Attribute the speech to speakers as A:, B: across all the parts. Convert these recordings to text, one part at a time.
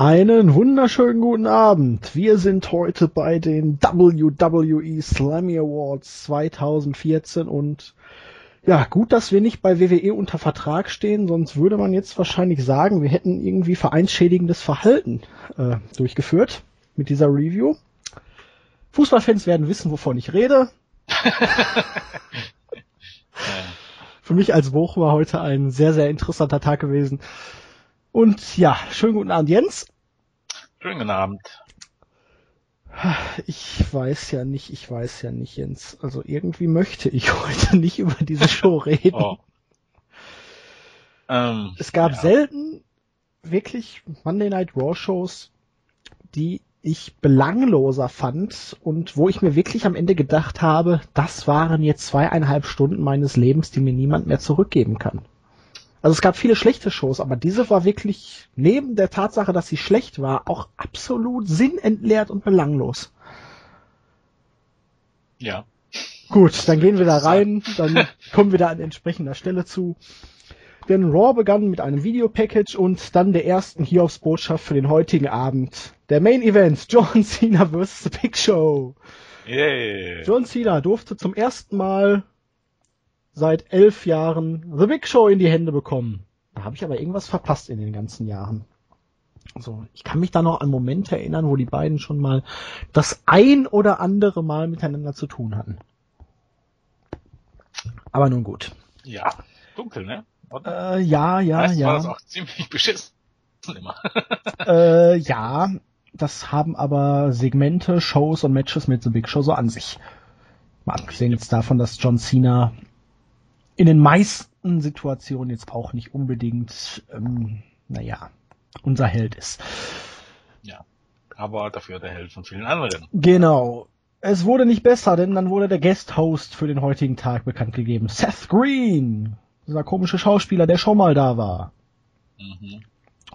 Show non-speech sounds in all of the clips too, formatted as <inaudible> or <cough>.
A: Einen wunderschönen guten Abend. Wir sind heute bei den WWE Slammy Awards 2014 und ja, gut, dass wir nicht bei WWE unter Vertrag stehen, sonst würde man jetzt wahrscheinlich sagen, wir hätten irgendwie vereinsschädigendes Verhalten äh, durchgeführt mit dieser Review. Fußballfans werden wissen, wovon ich rede. <laughs> Für mich als Bochumer heute ein sehr, sehr interessanter Tag gewesen. Und ja, schönen guten Abend, Jens.
B: Schönen guten Abend.
A: Ich weiß ja nicht, ich weiß ja nicht, Jens. Also irgendwie möchte ich <laughs> heute nicht über diese Show <laughs> reden. Oh. Ähm, es gab ja. selten wirklich Monday Night Raw Shows, die ich belangloser fand und wo ich mir wirklich am Ende gedacht habe, das waren jetzt zweieinhalb Stunden meines Lebens, die mir niemand mehr zurückgeben kann. Also es gab viele schlechte Shows, aber diese war wirklich neben der Tatsache, dass sie schlecht war, auch absolut sinnentleert und belanglos.
B: Ja.
A: Gut, dann gehen wir da rein, dann kommen wir da an entsprechender Stelle zu. Denn Raw begann mit einem Videopackage und dann der ersten Hiobs-Botschaft für den heutigen Abend. Der Main Event, <laughs> John Cena vs. The Big Show. Yeah. John Cena durfte zum ersten Mal seit elf Jahren The Big Show in die Hände bekommen. Da habe ich aber irgendwas verpasst in den ganzen Jahren. Also, ich kann mich da noch an Momente erinnern, wo die beiden schon mal das ein oder andere Mal miteinander zu tun hatten. Aber nun gut.
B: Ja, dunkel, ne?
A: Äh, ja, ja,
B: heißt,
A: ja.
B: War das auch ziemlich <laughs> beschissen
A: immer. <laughs> äh, ja, das haben aber Segmente, Shows und Matches mit The Big Show so an sich. Mal abgesehen jetzt davon, dass John Cena in den meisten Situationen jetzt auch nicht unbedingt, ähm, naja, unser Held ist.
B: Ja, aber dafür der Held von vielen anderen.
A: Genau. Es wurde nicht besser, denn dann wurde der Guest-Host für den heutigen Tag bekannt gegeben. Seth Green, dieser komische Schauspieler, der schon mal da war. Mhm.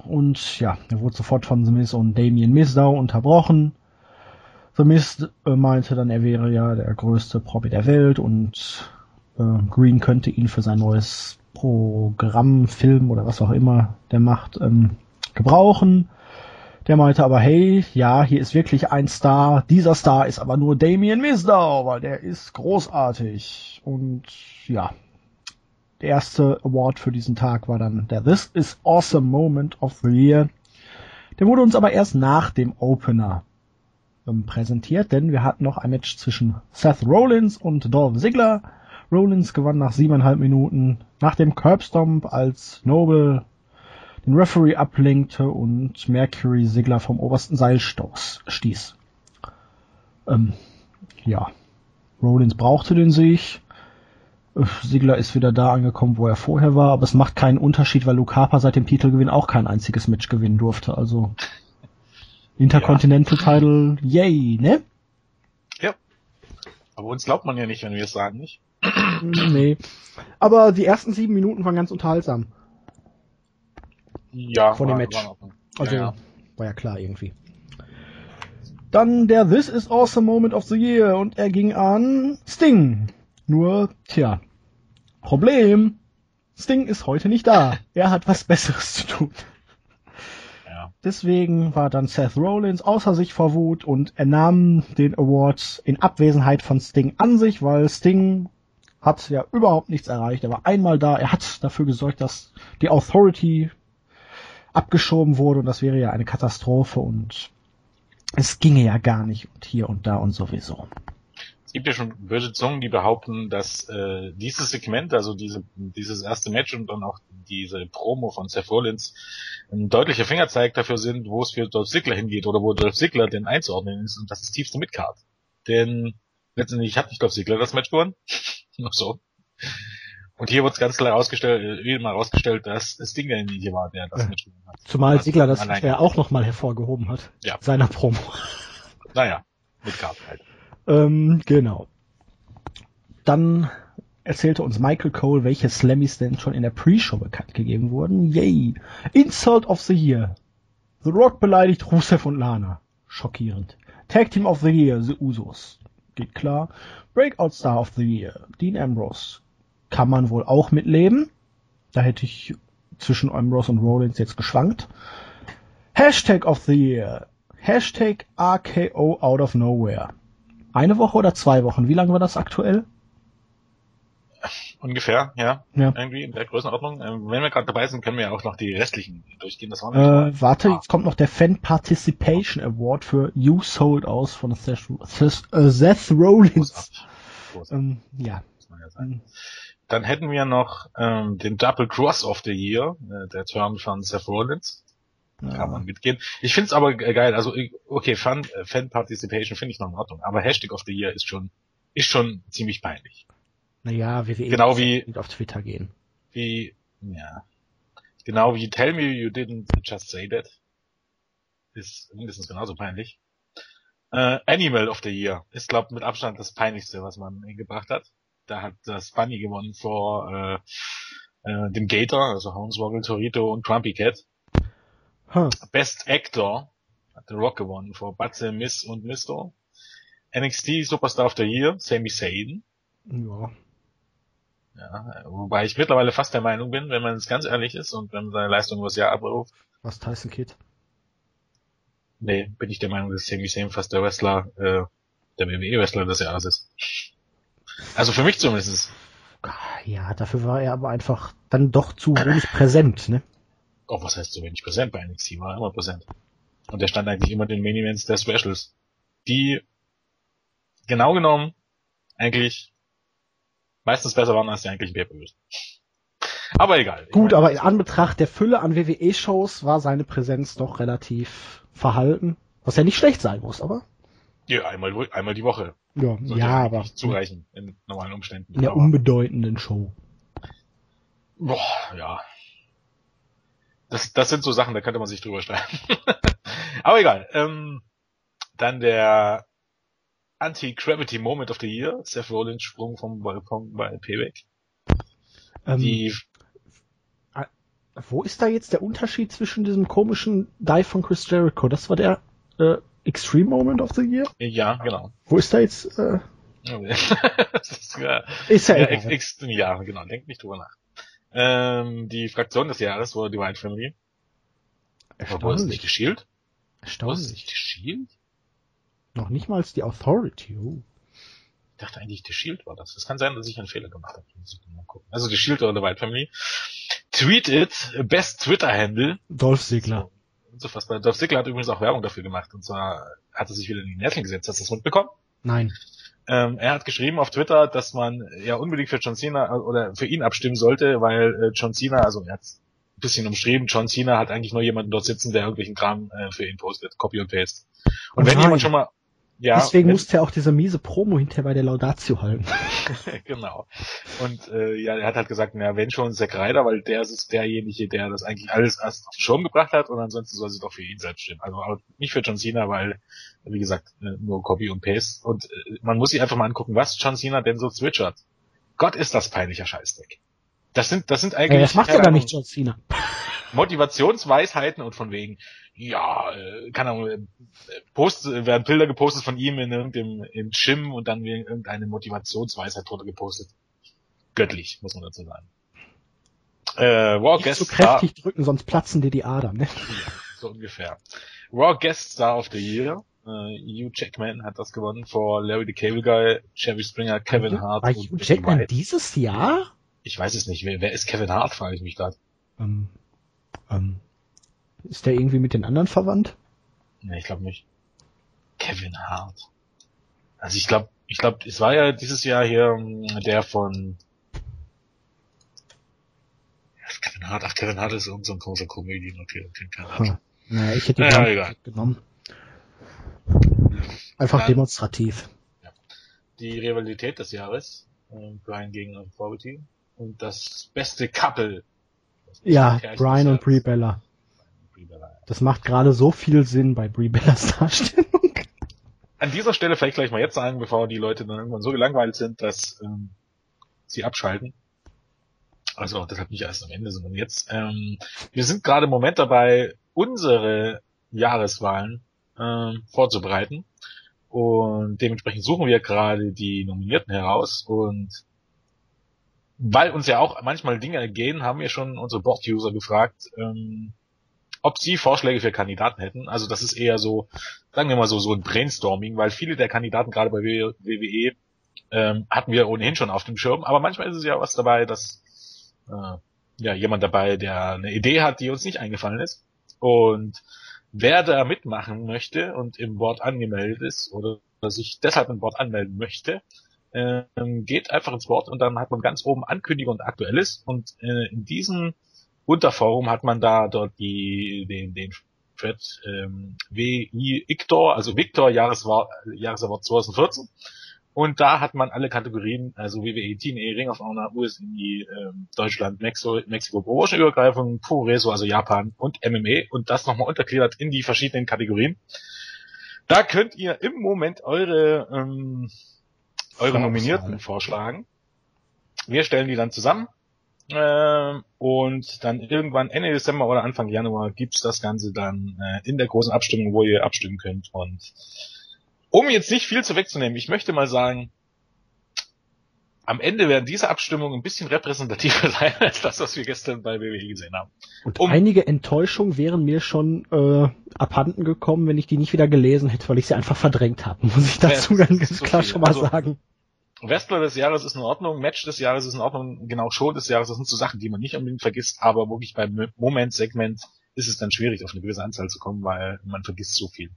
A: Und ja, er wurde sofort von The Miz und Damien Mizdow unterbrochen. The Miz äh, meinte dann, er wäre ja der größte Promi der Welt und äh, Green könnte ihn für sein neues Programm, Film oder was auch immer der macht, ähm, gebrauchen. Der meinte aber, hey, ja, hier ist wirklich ein Star. Dieser Star ist aber nur Damien Mizdow, weil der ist großartig. Und ja, der erste Award für diesen Tag war dann der This is Awesome Moment of the Year. Der wurde uns aber erst nach dem Opener ähm, präsentiert, denn wir hatten noch ein Match zwischen Seth Rollins und Dolph Ziggler. Rollins gewann nach siebeneinhalb Minuten nach dem Curbstomp, als Noble den Referee ablenkte und Mercury Sigler vom obersten Seil stieß. Ähm, ja, Rollins brauchte den Sieg. Sigler ist wieder da angekommen, wo er vorher war, aber es macht keinen Unterschied, weil Luke Harper seit dem Titelgewinn auch kein einziges Match gewinnen durfte. Also <laughs> Intercontinental ja. Title, yay, ne?
B: Ja. Aber uns glaubt man ja nicht, wenn wir es sagen, nicht?
A: Nee. Aber die ersten sieben Minuten waren ganz unterhaltsam.
B: Ja.
A: Von dem Match. War also, ja, war ja klar irgendwie. Dann der This is Awesome Moment of the Year und er ging an Sting. Nur, tja, Problem. Sting ist heute nicht da. Er hat was Besseres zu tun. Deswegen war dann Seth Rollins außer sich vor Wut und er nahm den Award in Abwesenheit von Sting an sich, weil Sting hat ja überhaupt nichts erreicht. Er war einmal da, er hat dafür gesorgt, dass die Authority abgeschoben wurde und das wäre ja eine Katastrophe und es ginge ja gar nicht und hier und da und sowieso.
B: Es gibt ja schon böse Zungen, die behaupten, dass äh, dieses Segment, also diese, dieses erste Match und dann auch diese Promo von Seth Rollins ein deutlicher Fingerzeig dafür sind, wo es für Dolph Ziggler hingeht oder wo Dolph Ziggler denn einzuordnen ist und das ist tiefste Midcard. Denn letztendlich hat nicht Dolph Ziggler das Match gewonnen. <laughs> Nur so. Und hier wird es ganz klar herausgestellt, wie mal herausgestellt, dass es Ding derjenige war, der das ja. mitgenommen hat.
A: Zumal Sigler das er auch nochmal hervorgehoben hat. Ja. Seiner Promo. <laughs>
B: Naja, mit Karte halt.
A: Ähm, genau. Dann erzählte uns Michael Cole, welche Slammys denn schon in der Pre-Show bekannt gegeben wurden. Yay! Insult of the Year. The Rock beleidigt Rusev und Lana. Schockierend. Tag Team of the Year, The Usos. Geht klar. Breakout Star of the Year, Dean Ambrose. Kann man wohl auch mitleben. Da hätte ich zwischen Ambrose und Rollins jetzt geschwankt. Hashtag of the Year. Hashtag RKO out of nowhere. Eine Woche oder zwei Wochen? Wie lange war das aktuell?
B: Ungefähr, ja.
A: Ja.
B: Irgendwie in der Größenordnung. Ähm, wenn wir gerade dabei sind, können wir ja auch noch die restlichen durchgehen. Das waren
A: Äh, warte, jetzt kommt noch der Fan Participation Award für You Sold Aus von Seth, Seth, äh, Seth Rollins. Ähm, ja.
B: Dann hätten wir noch ähm, den Double Cross of the Year, äh, der Turn von Seth Rollins. Kann man mitgehen. Ich find's aber ge- geil. Also okay, Fan, äh, Fan Participation finde ich noch in Ordnung, aber Hashtag of the Year ist schon ist schon ziemlich peinlich.
A: Naja, WWE
B: Genau wie-
A: auf Twitter gehen.
B: Wie ja, genau wie Tell me you didn't just say that ist mindestens genauso peinlich. Äh, Animal of the Year ist glaube mit Abstand das peinlichste, was man gebracht hat. Da hat das Bunny gewonnen vor äh, äh, dem Gator, also Hornswoggle, Torito und Crumpy Cat.
A: Huh.
B: Best Actor hat The Rock gewonnen vor Batze, Miss und Misto. NXT Superstar of the Year, Sami Zayn.
A: Ja.
B: Ja, wobei ich mittlerweile fast der Meinung bin, wenn man es ganz ehrlich ist und wenn man seine Leistung übers Jahr abruft,
A: Was Tyson Kidd?
B: nee, bin ich der Meinung, dass Sami Zayn fast der Wrestler, äh, der WWE-Wrestler des Jahres ist. Also für mich zumindest.
A: Ja, dafür war er aber einfach dann doch zu wenig präsent, ne?
B: Oh, was heißt so wenig präsent bei NXT? War er immer präsent. Und der stand eigentlich immer den Main Events der Specials. Die, genau genommen, eigentlich meistens besser waren als die eigentlichen pay Aber egal.
A: Gut,
B: meine,
A: aber in Anbetracht der Fülle an WWE-Shows war seine Präsenz doch relativ verhalten. Was ja nicht schlecht sein muss, aber.
B: Ja, einmal, einmal die Woche.
A: Ja,
B: Sollte
A: ja aber
B: Zureichen in normalen Umständen.
A: in der
B: Aber-
A: unbedeutenden Show.
B: Boah, ja. Das, das sind so Sachen, da könnte man sich drüber streiten. <laughs> Aber egal. Ähm, dann der Anti-Gravity Moment of the Year, Seth Rollins Sprung vom Balkon bei Payback.
A: Ähm,
B: Die,
A: wo ist da jetzt der Unterschied zwischen diesem komischen Dive von Chris Jericho? Das war der äh, Extreme Moment of the Year?
B: ja, genau.
A: Wo ist da jetzt? Äh, <laughs>
B: ist, ja,
A: ist ja,
B: ja,
A: egal.
B: ex, ja, genau, denkt nicht drüber nach. Ähm, die Fraktion des Jahres war die White Family. Obwohl es nicht die
A: Erstaunlich.
B: Shield? Es
A: Erstaunlich.
B: nicht die Shield?
A: Noch nicht mal die Authority. Oh.
B: Ich dachte eigentlich, The Shield war das. Es kann sein, dass ich einen Fehler gemacht habe. Also The Shield oder The White Family. Tweet it, best Twitter-Handle.
A: Dolph Ziggler.
B: Unfassbar. Dolph Ziggler hat übrigens auch Werbung dafür gemacht. Und zwar hat er sich wieder in die Nesseln gesetzt. Hast du das mitbekommen?
A: Nein.
B: Ähm, er hat geschrieben auf Twitter, dass man ja unbedingt für John Cena äh, oder für ihn abstimmen sollte, weil äh, John Cena, also er hat ein bisschen umschrieben, John Cena hat eigentlich nur jemanden dort sitzen, der irgendwelchen Kram äh, für ihn postet, Copy und Paste. Und
A: Oh
B: wenn jemand schon mal ja,
A: Deswegen
B: wenn,
A: musste er auch diese miese Promo hinterher bei der Laudatio halten. <laughs>
B: genau. Und äh, ja, er hat halt gesagt, na, wenn schon Zack Ryder, weil der ist derjenige, der das eigentlich alles erst auf den Schirm gebracht hat und ansonsten soll sie doch für ihn selbst stimmen. Also nicht für John Cena, weil, wie gesagt, äh, nur Copy und Paste. Und äh, man muss sich einfach mal angucken, was John Cena denn so zwitschert. Gott ist das peinlicher Scheißdreck. Das sind, das sind
A: Ja,
B: eigentlich
A: das macht ja gar nicht John Cena.
B: Motivationsweisheiten und von wegen, ja, äh, keine Ahnung, äh, Post, werden Bilder gepostet von ihm in irgendeinem im Gym und dann wird irgendeine Motivationsweisheit drunter gepostet. Göttlich, muss man dazu sagen. Äh, Raw
A: Nicht
B: Guest
A: so
B: Star,
A: kräftig drücken, sonst platzen dir die Adern. Ne?
B: ja, so ungefähr. Raw Guest Star of the Year. Äh, Hugh Jackman hat das gewonnen vor Larry the Cable Guy, Jerry Springer, Kevin Hart und
A: Hugh Jackman
B: White.
A: dieses Jahr?
B: Ich weiß es nicht. Wer, wer ist Kevin Hart, frage ich mich gerade.
A: Ähm, ähm, ist der irgendwie mit den anderen verwandt?
B: Nee, ich glaube nicht. Kevin Hart. Also ich glaube, ich glaube, es war ja dieses Jahr hier ähm, der von Kevin Hart. Ach, Kevin Hart ist irgend so ein großer Comedian. Okay, okay, keine Ahnung.
A: Hm. Naja, ich hätte ihn
B: Ja,
A: nicht
B: egal.
A: genommen. Einfach
B: Dann-
A: demonstrativ.
B: Die Rivalität des Jahres, äh, Brian gegen Authority und das beste Couple. Das beste
A: Ja, Brian und Brie
B: Jahres.
A: Bella.
B: Brie Bella.
A: Das macht gerade so viel Sinn bei Brie Bellas Darstellung.
B: An dieser Stelle vielleicht gleich mal jetzt sagen, bevor die Leute dann irgendwann so gelangweilt sind, dass ähm, sie abschalten. Also deshalb nicht erst am Ende, sondern jetzt. Ähm, wir sind gerade im Moment dabei, unsere Jahreswahlen ähm, vorzubereiten. Und dementsprechend suchen wir gerade die Nominierten heraus. Und weil uns ja auch manchmal Dinge ergehen, haben wir schon unsere Bot-User gefragt, ähm, ob sie Vorschläge für Kandidaten hätten. Also das ist eher so, sagen wir mal so, so ein Brainstorming, weil viele der Kandidaten gerade bei WWE ähm, hatten wir ohnehin schon auf dem Schirm. Aber manchmal ist es ja was dabei, dass äh, ja jemand dabei, der eine Idee hat, die uns nicht eingefallen ist. Und wer da mitmachen möchte und im Board angemeldet ist oder sich deshalb im Board anmelden möchte, ähm, geht einfach ins Board und dann hat man ganz oben Ankündigung und Aktuelles und äh, in diesem Unterforum hat man da dort die, den, den Thread ähm, WI Victor, also Victor Jahreswort, Jahresaward 2014 und da hat man alle Kategorien, also WWE, TNA, Ring of Honor, USI, ähm, Deutschland, Mexiko, Mexiko Branchenübergreifung, Pureso, also Japan und MMA und das nochmal untergliedert in die verschiedenen Kategorien. Da könnt ihr im Moment eure, ähm, eure Nominierten vorschlagen. Wir stellen die dann zusammen. Ähm, und dann irgendwann Ende Dezember oder Anfang Januar gibt's das Ganze dann äh, in der großen Abstimmung, wo ihr abstimmen könnt. Und um jetzt nicht viel zu wegzunehmen, ich möchte mal sagen, am Ende werden diese Abstimmungen ein bisschen repräsentativer <laughs> sein als das, was wir gestern bei WWE gesehen haben.
A: Und um einige Enttäuschungen wären mir schon äh, abhanden gekommen, wenn ich die nicht wieder gelesen hätte, weil ich sie einfach verdrängt habe, muss ich dazu ja, ganz klar viel. schon mal also, sagen.
B: Wrestler des Jahres ist in Ordnung, Match des Jahres ist in Ordnung, genau Show des Jahres, das sind so Sachen, die man nicht unbedingt vergisst, aber wirklich beim Moment-Segment ist es dann schwierig, auf eine gewisse Anzahl zu kommen, weil man vergisst so viel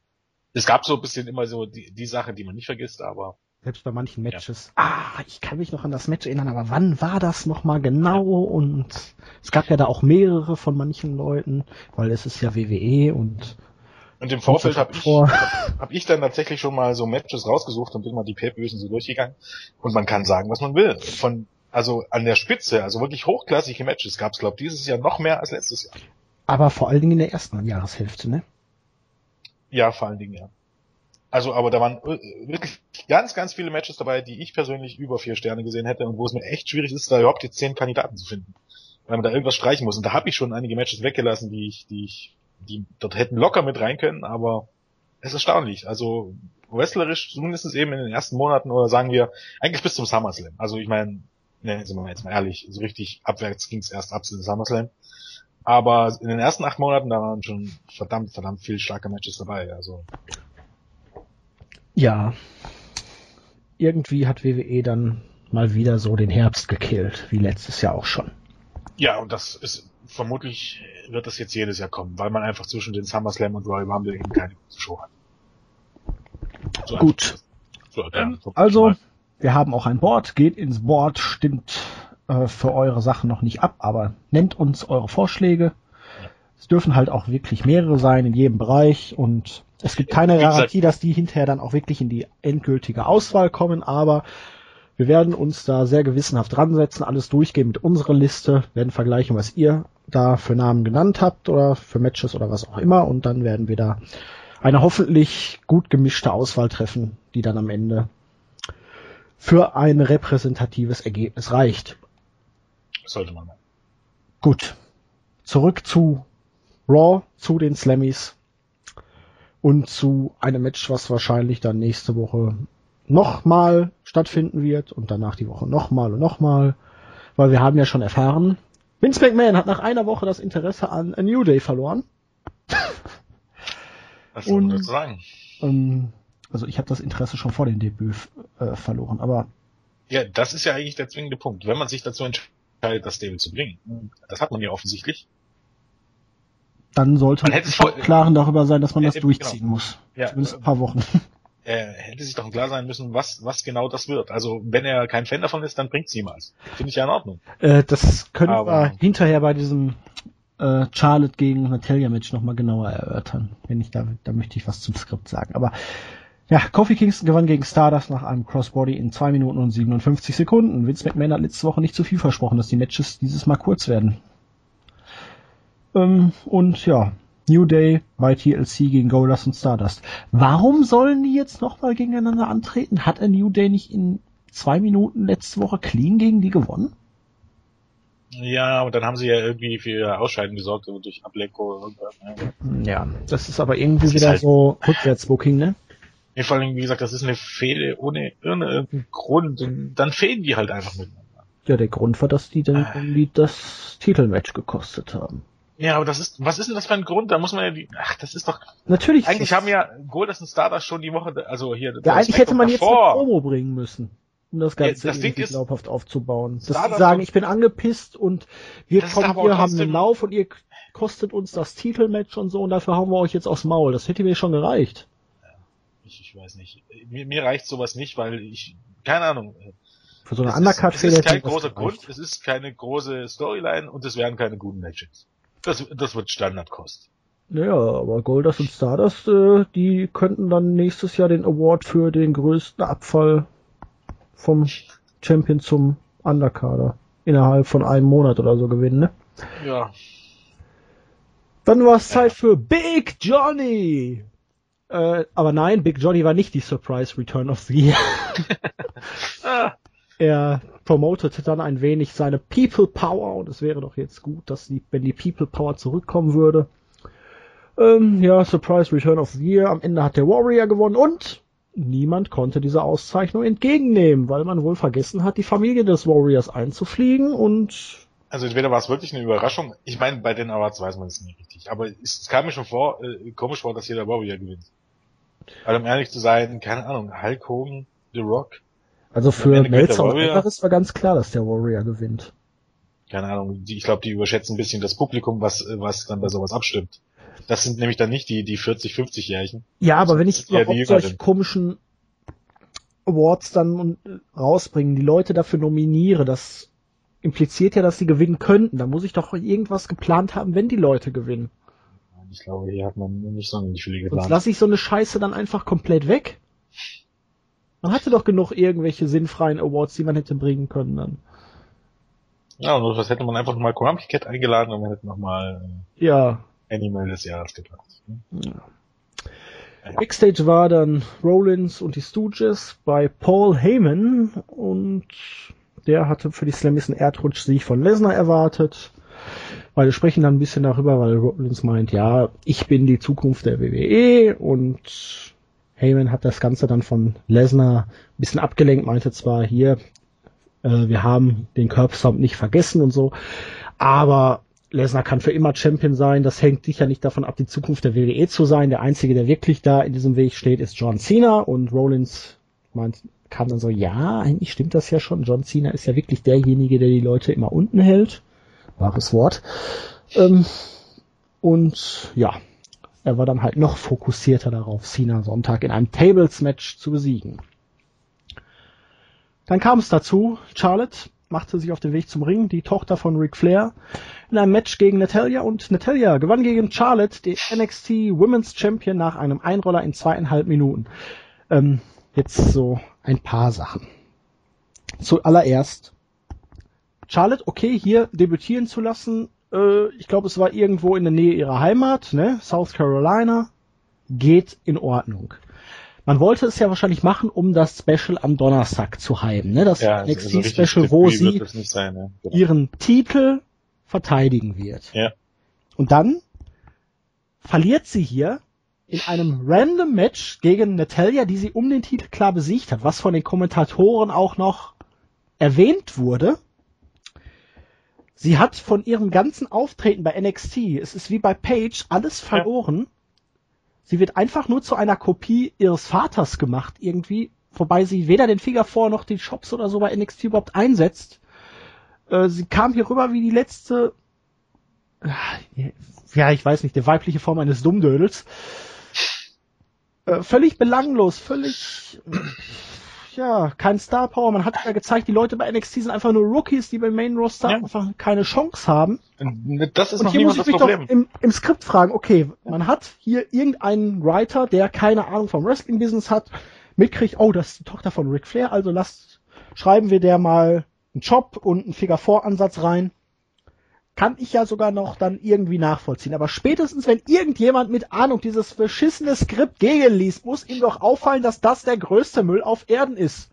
B: es gab so ein bisschen immer so die, die Sache, die man nicht vergisst, aber.
A: Selbst bei manchen Matches. Ja. Ah, ich kann mich noch an das Match erinnern, aber wann war das nochmal genau? Und es gab ja da auch mehrere von manchen Leuten, weil es ist ja WWE und
B: und im Vorfeld habe ich, hab ich dann tatsächlich schon mal so Matches rausgesucht und bin mal die pay so durchgegangen. Und man kann sagen, was man will. Von, also an der Spitze, also wirklich hochklassige Matches gab es, glaube dieses Jahr noch mehr als letztes Jahr.
A: Aber vor allen Dingen in der ersten Jahreshälfte, ne?
B: Ja, vor allen Dingen, ja. Also, aber da waren äh, wirklich ganz, ganz viele Matches dabei, die ich persönlich über vier Sterne gesehen hätte und wo es mir echt schwierig ist, da überhaupt jetzt zehn Kandidaten zu finden. Weil man da irgendwas streichen muss. Und da habe ich schon einige Matches weggelassen, die ich, die ich, die dort hätten locker mit rein können, aber es ist erstaunlich. Also wrestlerisch, zumindest eben in den ersten Monaten oder sagen wir, eigentlich bis zum SummerSlam. Also ich meine, ne, sind wir jetzt mal ehrlich, so richtig abwärts ging es erst ab zum SummerSlam. Aber in den ersten acht Monaten, da waren schon verdammt, verdammt viel starke Matches dabei. Also.
A: Ja. Irgendwie hat WWE dann mal wieder so den Herbst gekillt, wie letztes Jahr auch schon.
B: Ja, und das ist vermutlich wird das jetzt jedes Jahr kommen, weil man einfach zwischen den SummerSlam und Royal Rumble eben keine gute Show hat.
A: So Gut. So, ähm, also, wir haben auch ein Board, geht ins Board, stimmt äh, für eure Sachen noch nicht ab, aber nennt uns eure Vorschläge. Es dürfen halt auch wirklich mehrere sein in jedem Bereich und es gibt keine Garantie, dass die hinterher dann auch wirklich in die endgültige Auswahl kommen, aber wir werden uns da sehr gewissenhaft dran setzen, alles durchgehen mit unserer Liste, werden vergleichen, was ihr da für Namen genannt habt oder für Matches oder was auch immer und dann werden wir da eine hoffentlich gut gemischte Auswahl treffen, die dann am Ende für ein repräsentatives Ergebnis reicht.
B: Sollte man.
A: Gut. Zurück zu Raw, zu den Slammies und zu einem Match, was wahrscheinlich dann nächste Woche nochmal stattfinden wird und danach die Woche nochmal und nochmal, weil wir haben ja schon erfahren, Vince McMahon hat nach einer Woche das Interesse an A New Day verloren.
B: Was soll man sagen?
A: Ähm, also ich habe das Interesse schon vor dem Debüt äh, verloren, aber
B: ja, das ist ja eigentlich der zwingende Punkt. Wenn man sich dazu entscheidet, das Stable zu bringen. Das hat man ja offensichtlich.
A: Dann sollte man, man sich im Klaren darüber sein, dass man das genau. durchziehen genau. muss. Ja, Zumindest ein paar Wochen.
B: Er hätte sich doch klar sein müssen, was, was genau das wird. Also, wenn er kein Fan davon ist, dann bringt's niemals. Finde ich ja in Ordnung.
A: Äh, das können Aber, wir hinterher bei diesem äh, Charlotte gegen Natalia Match nochmal genauer erörtern. Wenn ich da, da möchte ich was zum Skript sagen. Aber ja, Kofi Kingston gewann gegen Stardust nach einem Crossbody in 2 Minuten und 57 Sekunden. Vince McMahon hat letzte Woche nicht zu viel versprochen, dass die Matches dieses Mal kurz werden. Ähm, und ja, New Day bei TLC gegen Goldust und Stardust. Warum sollen die jetzt nochmal gegeneinander antreten? Hat er New Day nicht in zwei Minuten letzte Woche clean gegen die gewonnen?
B: Ja, und dann haben sie ja irgendwie für Ausscheiden gesorgt durch Ablenkung.
A: Ja, das ist aber irgendwie das wieder halt so Rückwärtsbooking, ne?
B: Ja, vor allem, wie gesagt, das ist eine Fehde ohne irgendeinen Grund. Und dann fehlen die halt einfach miteinander.
A: Ja, der Grund war, dass die dann ah. das Titelmatch gekostet haben.
B: Ja, aber das ist, was ist denn das für ein Grund? Da muss man ja die, ach, das ist doch.
A: Natürlich.
B: Eigentlich haben ja Goldust und Stardust schon die Woche, also hier.
A: Ja, eigentlich hätte man jetzt eine Promo bringen müssen, um das Ganze
B: Ja, das
A: irgendwie
B: ist-
A: glaubhaft aufzubauen. Dass
B: Stardust
A: sie sagen, ich bin angepisst und wir
B: Das
A: kommen
B: auch
A: haben einen Lauf und ihr kostet uns das Titelmatch und so und dafür hauen wir euch jetzt aufs Maul. Das hätte mir schon gereicht.
B: Ich, ich weiß nicht. Mir, mir reicht sowas nicht, weil ich, keine Ahnung.
A: Für so eine Undercard-Fehler
B: es ist kein
A: das
B: großer. Grund, es ist keine große Storyline und es werden keine guten Matches. Das, das wird Standardkost.
A: Naja, aber Goldust und Stardust, äh, die könnten dann nächstes Jahr den Award für den größten Abfall vom Champion zum Undercarder innerhalb von einem Monat oder so gewinnen, ne?
B: Ja.
A: Dann war es Zeit für Big Johnny. Äh, aber nein, Big Johnny war nicht die Surprise Return of the Year. <laughs> <laughs>
B: Ah,
A: er promotete dann ein wenig seine People Power und es wäre doch jetzt gut, dass die, wenn die People Power zurückkommen würde. Ähm, ja, Surprise Return of the Year. Am Ende hat der Warrior gewonnen und niemand konnte diese Auszeichnung entgegennehmen, weil man wohl vergessen hat, die Familie des Warriors einzufliegen und
B: Also entweder war es wirklich eine Überraschung. Ich meine, bei den Awards weiß man es nicht richtig. Aber es, kam mir schon vor, äh, komisch vor, dass jeder Warrior gewinnt. Weil um ehrlich zu sein, keine Ahnung, Hulk Hogan, The Rock,
A: also für Melzer und. Everest war ganz klar, dass der Warrior gewinnt.
B: keine Ahnung, die, ich glaube, die überschätzen ein bisschen das Publikum, was, was dann bei sowas abstimmt. Das sind nämlich dann nicht die, die 40, 50-Jährigen.
A: Ja, aber wenn ich überhaupt solche komischen Awards dann äh, rausbringen, die Leute dafür nominiere, das impliziert ja, dass sie gewinnen könnten. Da muss ich doch irgendwas geplant haben, wenn die Leute gewinnen.
B: Ich glaube, hier hat man nicht so nicht
A: Sonst
B: geplant.
A: lasse ich so eine Scheiße dann einfach komplett weg. Man hatte doch genug irgendwelche sinnfreien Awards, die man hätte bringen können dann.
B: Ja, und was hätte man einfach nochmal Konami Cat eingeladen und man hätte nochmal
A: Ja.
B: äh, Animal des Jahres gebracht. ne?
A: Backstage war dann Rollins und die Stooges bei Paul Heyman und der hatte für die Slammies einen Erdrutsch-Sieg von Lesnar erwartet. Beide sprechen dann ein bisschen darüber, weil Rollins meint, ja, ich bin die Zukunft der WWE und Heyman hat das Ganze dann von Lesnar ein bisschen abgelenkt, meinte zwar hier, äh, wir haben den Curbstomp nicht vergessen und so, aber Lesnar kann für immer Champion sein. Das hängt sicher nicht davon ab, die Zukunft der WWE zu sein. Der einzige, der wirklich da in diesem Weg steht, ist John Cena und Rollins meint, kam dann so, ja, eigentlich stimmt das ja schon. John Cena ist ja wirklich derjenige, der die Leute immer unten hält. Wahres Wort. Ähm, und ja, er war dann halt noch fokussierter darauf, Cena Sonntag in einem Tables-Match zu besiegen. Dann kam es dazu, Charlotte machte sich auf den Weg zum Ring, die Tochter von Ric Flair, in einem Match gegen Natalia und Natalia gewann gegen Charlotte, die NXT Women's Champion, nach einem Einroller in zweieinhalb Minuten. Ähm, jetzt so ein paar Sachen. Zuallererst, Charlotte, okay, hier debütieren zu lassen, äh, ich glaube, es war irgendwo in der Nähe ihrer Heimat, ne, South Carolina, geht in Ordnung. Man wollte es ja wahrscheinlich machen, um das Special am Donnerstag zu hypen, ne? Das
B: Ja, also
A: NXT-Special, wo sie
B: sein, ja. Genau.
A: ihren Titel verteidigen wird.
B: Ja.
A: Und dann verliert sie hier in einem random Match gegen Natalia, die sie um den Titel klar besiegt hat, was von den Kommentatoren auch noch erwähnt wurde. Sie hat von ihrem ganzen Auftreten bei NXT, es ist wie bei Paige, alles verloren. Sie wird einfach nur zu einer Kopie ihres Vaters gemacht irgendwie, wobei sie weder den Finger vor noch die Shops oder so bei NXT überhaupt einsetzt. Äh, sie kam hier rüber wie die letzte, äh, ja, ich weiß nicht, der weibliche Form eines Dummdödels. Äh, völlig belanglos, völlig, ja, kein Star Power. Man hat ja gezeigt, die Leute bei NXT sind einfach nur Rookies, die beim Main Roster
B: Ja.
A: einfach keine Chance haben.
B: Und Das ist
A: Und
B: noch
A: hier muss ich
B: das
A: mich
B: Problem.
A: doch im, im Skript fragen, okay, man hat hier irgendeinen Writer, der keine Ahnung vom Wrestling-Business hat, mitkriegt, oh, das ist die Tochter von Ric Flair, also lasst, schreiben wir der mal einen Job und einen Figure-4-Ansatz rein. Kann ich ja sogar noch dann irgendwie nachvollziehen. Aber spätestens, wenn irgendjemand mit Ahnung dieses beschissene Skript gegenliest, muss ihm doch auffallen, dass das der größte Müll auf Erden ist.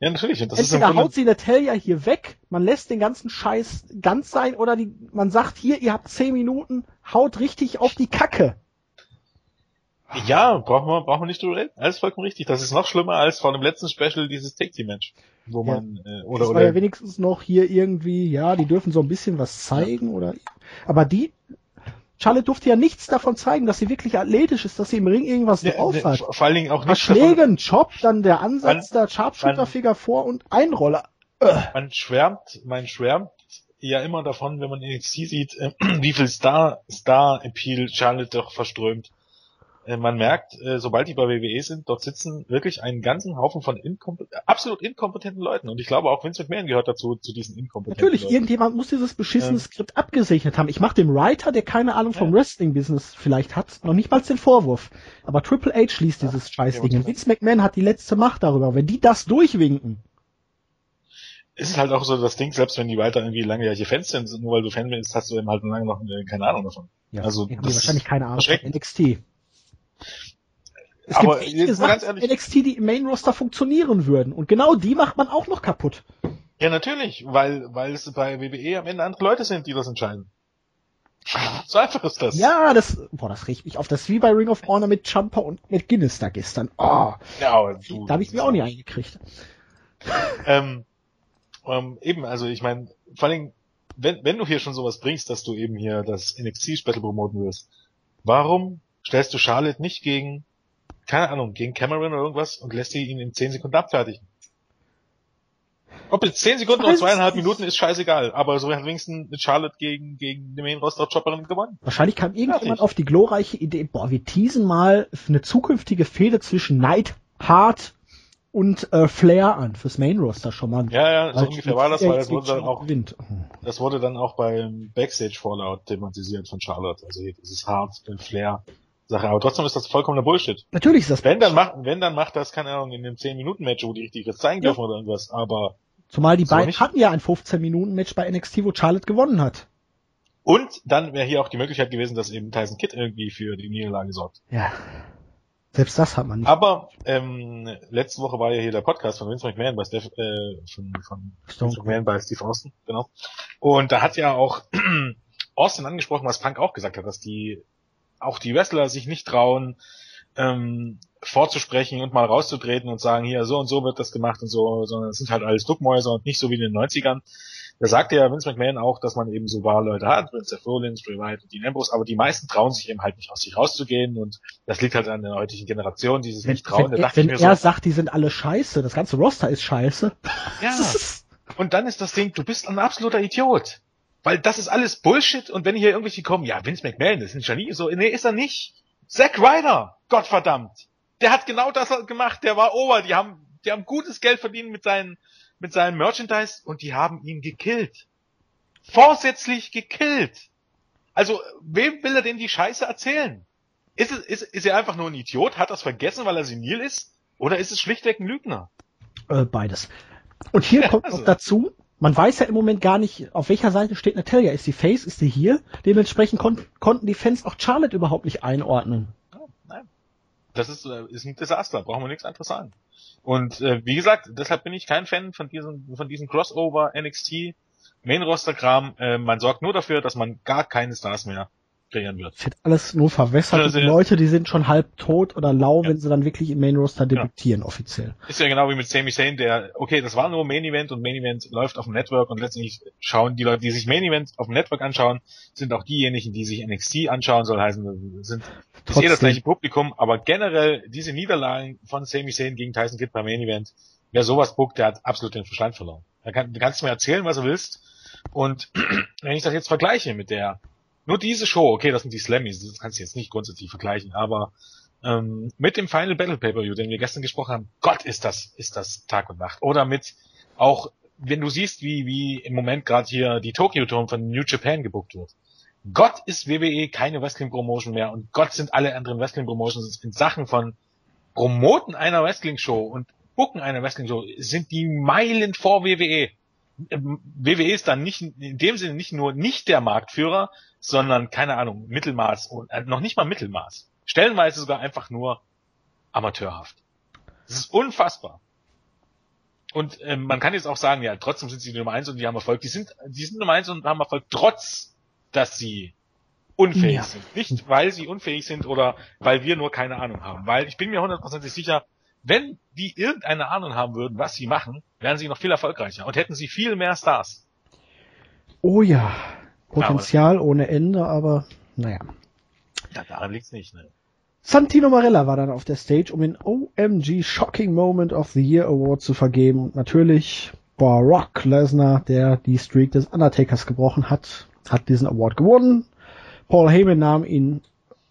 B: Ja, natürlich. Das ist
A: Entweder
B: Grunde,
A: haut sie Natalia hier weg, man lässt den ganzen Scheiß ganz sein, oder die, man sagt hier, ihr habt zehn Minuten, haut richtig auf die Kacke.
B: Ja, brauchen wir, brauchen wir nicht drüber reden. Alles vollkommen richtig. Das ist noch schlimmer als vor dem letzten Special dieses Take Team Match. Wo
A: Ja.
B: man, äh, oder,
A: das war
B: oder,
A: ja wenigstens noch hier irgendwie, ja, die dürfen so ein bisschen was zeigen, oder, aber die Charlotte durfte ja nichts davon zeigen, dass sie wirklich athletisch ist, dass sie im Ring irgendwas
B: Ja,
A: drauf hat.
B: vor allen Dingen auch nicht
A: Schlägen, Chop, dann der Ansatz,
B: Man-
A: der Sharpshooter-Finger vor und Einroller. Äh,
B: man schwärmt, man schwärmt ja immer davon, wenn man NXT sieht, äh, <clears throat> wie viel Star, Star-Appeal Charlotte doch verströmt. Äh, man merkt, äh, sobald die bei WWE sind, dort sitzen wirklich einen ganzen Haufen von inkomp absolut inkompetenten Leuten. Und ich glaube auch Vince McMahon gehört dazu, zu diesen inkompetenten
A: Natürlich,
B: Leuten.
A: irgendjemand muss dieses beschissene
B: Ähm.
A: Skript abgesegnet haben. Ich mache dem Writer, der keine Ahnung vom Wrestling-Business vielleicht hat, noch nicht mal den Vorwurf. Aber Triple H liest dieses Scheißding.
B: ja,
A: Und Vince McMahon hat die letzte Macht darüber. Wenn die das durchwinken,
B: Es ist halt auch so das Ding, selbst wenn die weiter irgendwie langjährige Fans sind, nur weil du Fan bist, hast du eben halt lange noch äh, keine Ahnung davon.
A: ja,
B: Also, das
A: wahrscheinlich keine Ahnung. NXT. Es
B: Aber
A: gibt viele Sachen NXT, die im Main Roster funktionieren würden. Und genau die macht man auch noch kaputt.
B: Ja, natürlich, weil, weil es bei WWE am Ende andere Leute sind, die das entscheiden. So einfach ist das.
A: Ja, das, boah, das riecht mich auf. Das ist wie bei Ring of Honor mit Champa und mit Guinness da gestern. Oh,
B: ja aber du,
A: da habe ich mir auch nie eingekriegt.
B: Ähm, ähm, eben, also ich meine, vor allem, wenn, wenn du hier schon sowas bringst, dass du eben hier das NXT-Battle promoten wirst, warum stellst du Charlotte nicht gegen, keine Ahnung, gegen Cameron oder irgendwas und lässt sie ihn in 10 Sekunden abfertigen? Ob jetzt 10 Sekunden oder zweieinhalb
A: nicht.
B: Minuten ist scheißegal, aber so hat wenigstens mit Charlotte gegen, gegen die Main Roster Chopperin gewonnen.
A: Wahrscheinlich kam irgendjemand
B: Fertig.
A: auf die glorreiche Idee, boah, wir teasen mal eine zukünftige Fehde zwischen Night, Hart und äh, Flair an, fürs Main Roster schon mal.
B: Ja, ja, so ungefähr war das, weil das wurde dann auch
A: gewinnt.
B: Das wurde dann auch beim Backstage-Fallout thematisiert von Charlotte. Also hier dieses Hart, Flair Sache. Aber trotzdem ist das vollkommener Bullshit.
A: Natürlich ist das,
B: Wenn, dann macht, wenn, dann macht das, keine Ahnung, in dem 10-Minuten-Match, wo die richtig was zeigen
A: Ja.
B: dürfen oder irgendwas. Aber,
A: zumal die beiden hatten ja ein 15-Minuten-Match bei NXT, wo Charlotte gewonnen hat.
B: und dann wäre hier auch die Möglichkeit gewesen, dass eben Tyson Kidd irgendwie für die Niederlage sorgt.
A: Ja. Selbst das hat man nicht.
B: Aber, ähm, letzte Woche war ja hier der Podcast von Vince McMahon bei Steph, äh, von, von Vince McMahon bei Steve Austin, genau. Und da hat ja auch <clears throat> Austin angesprochen, was Punk auch gesagt hat, dass die, auch die Wrestler sich nicht trauen, ähm, vorzusprechen und mal rauszutreten und sagen, hier, so und so wird das gemacht und so, sondern es sind halt alles Duckmäuser und nicht so wie in den 90ern. Da sagte ja Vince McMahon auch, dass man eben so Wahlleute hat, Vince Rollins, Bray Wyatt und Dean Ambrose, aber die meisten trauen sich eben halt nicht aus sich rauszugehen und das liegt halt an der heutigen Generation, die sich
A: wenn
B: nicht trauen.
A: wenn, er, wenn er
B: so,
A: sagt, die sind alle scheiße, das ganze Roster ist scheiße.
B: ja. <laughs> Und dann ist das Ding, du bist ein absoluter Idiot. Weil das ist alles Bullshit und wenn hier irgendwelche kommen, ja, Vince McMahon, das ist ein Genie, so, nee, ist er nicht. Zack Ryder, Gottverdammt. Der hat genau das gemacht, der war over, die haben, die haben gutes Geld verdient mit seinen, mit seinem Merchandise und die haben ihn gekillt. Vorsätzlich gekillt. Also, wem will er denn die Scheiße erzählen? Ist, es, ist, ist er einfach nur ein Idiot, hat das vergessen, weil er senil ist? Oder ist es schlichtweg ein Lügner?
A: äh, beides. Und hier
B: Ja,
A: kommt <laughs>
B: also.
A: noch dazu, man weiß ja im Moment gar nicht, auf welcher Seite steht Natalia. Ist sie Face, ist sie hier? Dementsprechend kon konnten die Fans auch Charlotte überhaupt nicht einordnen.
B: Das ist, äh, ist ein Desaster, brauchen wir nichts anderes sagen. Und äh, wie gesagt, deshalb bin ich kein Fan von diesem, von diesem Crossover NXT Main Roster Kram. Äh, man sorgt nur dafür, dass man gar keine Stars mehr kreieren wird.
A: Es wird alles nur verwässert.
B: Also,
A: die
B: ja.
A: Leute, die sind schon halb tot oder lau,
B: Ja.
A: wenn sie dann wirklich im Main Roster debütieren, offiziell.
B: Ist ja genau wie mit Sami Zayn, der, okay, das war nur Main Event und Main Event läuft auf dem Network und letztendlich schauen die Leute, die sich Main Event auf dem Network anschauen, sind auch diejenigen, die sich NXT anschauen, soll heißen, sind, ist eh das gleiche Publikum, aber generell diese Niederlagen von Sami Zayn gegen Tyson Kidd beim Main Event, wer sowas bookt, der hat absolut den Verstand verloren. Da kann, du kannst mir erzählen, was du willst und <clears throat> wenn ich das jetzt vergleiche mit der, nur diese Show, okay, das sind die Slammies, das kannst du jetzt nicht grundsätzlich vergleichen, aber ähm, mit dem Final Battle Pay-Per-View, den wir gestern gesprochen haben, Gott, ist das, ist das Tag und Nacht. Oder mit auch, wenn du siehst, wie, wie im Moment gerade hier die Tokyo Dome von New Japan gebuckt wird. Gott ist WWE keine Wrestling Promotion mehr und Gott sind alle anderen Wrestling Promotions in Sachen von Promoten einer Wrestling Show und Booken einer Wrestling Show sind die Meilen vor WWE. Ähm, WWE ist dann nicht, in dem Sinne nicht nur nicht der Marktführer, sondern, keine Ahnung, Mittelmaß und äh, noch nicht mal Mittelmaß. Stellenweise sogar einfach nur amateurhaft. Das ist unfassbar. Und ähm, man kann jetzt auch sagen, ja, trotzdem sind sie die Nummer eins und die haben Erfolg. Die sind, die sind Nummer eins und haben Erfolg, trotz, dass sie unfähig
A: Ja.
B: sind. Nicht, weil sie unfähig sind oder weil wir nur keine Ahnung haben. Weil ich bin mir hundertprozentig sicher, wenn die irgendeine Ahnung haben würden, was sie machen, wären sie noch viel erfolgreicher und hätten sie viel mehr Stars.
A: Oh ja, Potenzial ohne Ende, aber Naja.
B: Ja, daran liegt's nicht, ne?
A: Santino Marella war dann auf der Stage, um den OMG Shocking Moment of the Year Award zu vergeben. Und natürlich Brock Lesnar, der die Streak des Undertakers gebrochen hat, hat diesen Award gewonnen. Paul Heyman nahm ihn